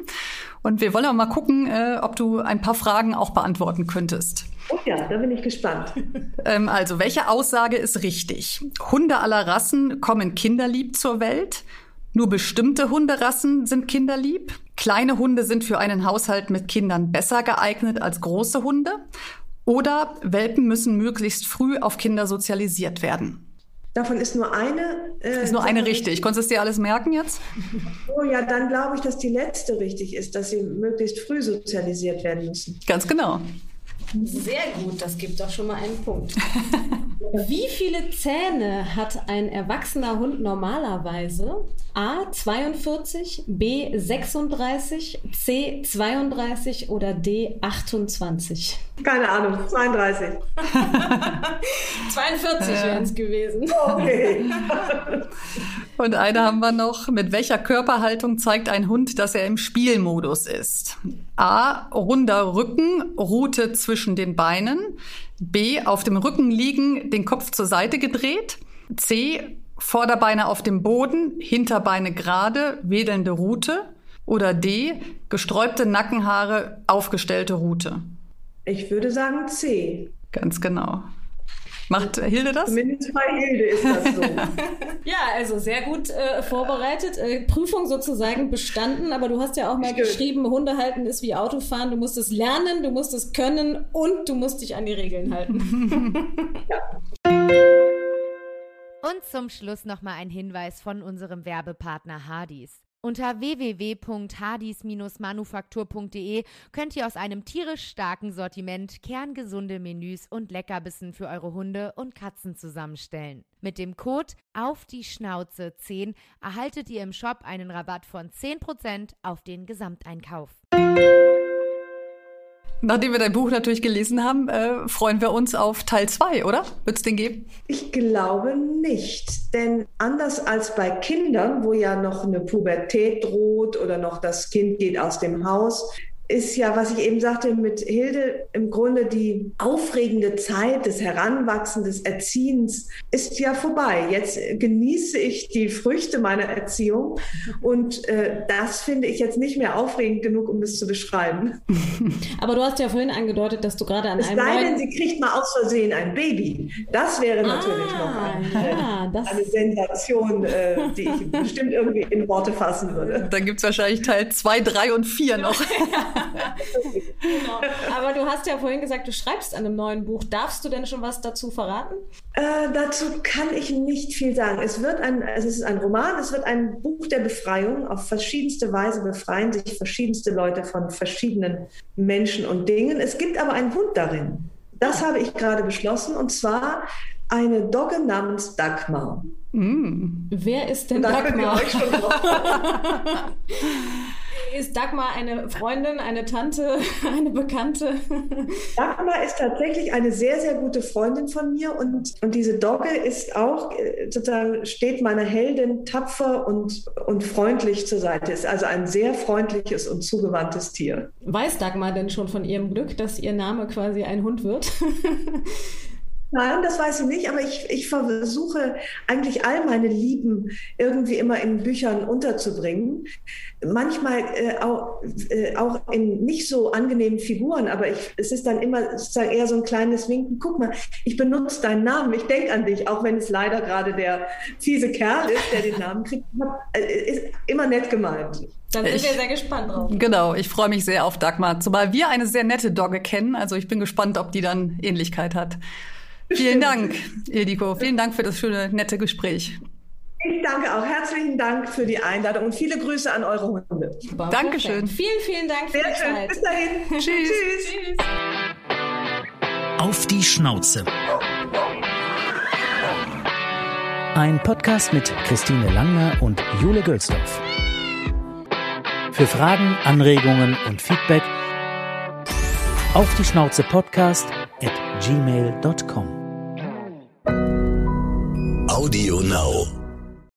Und wir wollen mal gucken, äh, ob du ein paar Fragen auch beantworten könntest. Oh ja, da bin ich gespannt. ähm, also, welche Aussage ist richtig? Hunde aller Rassen kommen kinderlieb zur Welt. Nur bestimmte Hunderassen sind kinderlieb. Kleine Hunde sind für einen Haushalt mit Kindern besser geeignet als große Hunde. Oder Welpen müssen möglichst früh auf Kinder sozialisiert werden. Davon ist nur eine. Äh, ist nur eine richtig. Konntest du dir alles merken jetzt? Oh ja, dann glaube ich, dass die letzte richtig ist, dass sie möglichst früh sozialisiert werden müssen. Ganz genau. Sehr gut, das gibt doch schon mal einen Punkt. Wie viele Zähne hat ein erwachsener Hund normalerweise? A 42, B 36, C 32 oder D 28? Keine Ahnung, 32. 42 wären es gewesen. Okay. Und eine haben wir noch. Mit welcher Körperhaltung zeigt ein Hund, dass er im Spielmodus ist? A. Runder Rücken, Rute zwischen den Beinen. B. Auf dem Rücken liegen, den Kopf zur Seite gedreht. C. Vorderbeine auf dem Boden, Hinterbeine gerade, wedelnde Rute. Oder D, gesträubte Nackenhaare, aufgestellte Rute. Ich würde sagen C. Ganz genau. Macht Hilde das? Zumindest bei Hilde ist das so. ja, also sehr gut äh, vorbereitet. Äh, Prüfung sozusagen bestanden, aber du hast ja auch mal Stimmt. geschrieben, Hunde halten ist wie Autofahren. Du musst es lernen, du musst es können und du musst dich an die Regeln halten. ja. Und zum Schluss nochmal ein Hinweis von unserem Werbepartner Hardys. Unter www.hadis-manufaktur.de könnt ihr aus einem tierisch starken Sortiment kerngesunde Menüs und Leckerbissen für eure Hunde und Katzen zusammenstellen. Mit dem Code auf die Schnauze 10 erhaltet ihr im Shop einen Rabatt von 10% auf den Gesamteinkauf. Nachdem wir dein Buch natürlich gelesen haben, äh, freuen wir uns auf Teil 2, oder? Wird es den geben? Ich glaube nicht. Denn anders als bei Kindern, wo ja noch eine Pubertät droht oder noch das Kind geht aus dem Haus, ist ja, was ich eben sagte, mit Hilde im Grunde die aufregende Zeit des Heranwachsens, des Erziehens ist ja vorbei. Jetzt genieße ich die Früchte meiner Erziehung und äh, das finde ich jetzt nicht mehr aufregend genug, um es zu beschreiben. Aber du hast ja vorhin angedeutet, dass du gerade an es einem sei denn, sie kriegt mal aus Versehen ein Baby. Das wäre natürlich ah, noch ein, ja, äh, eine Sensation, äh, die ich bestimmt irgendwie in Worte fassen würde. Dann gibt es wahrscheinlich Teil 2, 3 und 4 noch. genau. Aber du hast ja vorhin gesagt, du schreibst an einem neuen Buch. Darfst du denn schon was dazu verraten? Äh, dazu kann ich nicht viel sagen. Es wird ein, es ist ein Roman, es wird ein Buch der Befreiung. Auf verschiedenste Weise befreien sich verschiedenste Leute von verschiedenen Menschen und Dingen. Es gibt aber einen Hund darin. Das habe ich gerade beschlossen und zwar eine Dogge namens Dagmar. Mm. Wer ist denn Dagmar? ist Dagmar eine Freundin, eine Tante, eine Bekannte? Dagmar ist tatsächlich eine sehr, sehr gute Freundin von mir und, und diese Dogge ist auch, äh, sozusagen, steht meiner Heldin tapfer und, und freundlich zur Seite. Ist also ein sehr freundliches und zugewandtes Tier. Weiß Dagmar denn schon von ihrem Glück, dass ihr Name quasi ein Hund wird? Nein, das weiß ich nicht, aber ich, ich versuche eigentlich all meine Lieben irgendwie immer in Büchern unterzubringen. Manchmal äh, auch, äh, auch in nicht so angenehmen Figuren, aber ich, es ist dann immer sozusagen eher so ein kleines Winken. Guck mal, ich benutze deinen Namen, ich denke an dich, auch wenn es leider gerade der fiese Kerl ist, der den Namen kriegt. Äh, ist immer nett gemeint. Dann sind ich, wir sehr gespannt drauf. Genau, ich freue mich sehr auf Dagmar, zumal wir eine sehr nette Dogge kennen. Also ich bin gespannt, ob die dann Ähnlichkeit hat. Vielen Dank, Ildiko. Vielen Dank für das schöne, nette Gespräch. Ich danke auch. Herzlichen Dank für die Einladung und viele Grüße an eure Hunde. Super, Dankeschön. Vielen, vielen Dank für Sehr die schön. Zeit. Bis dahin. Tschüss. Tschüss. Auf die Schnauze. Ein Podcast mit Christine Langner und Jule Gölsdorf. Für Fragen, Anregungen und Feedback auf die Schnauze Podcast at gmail.com. Audio Now.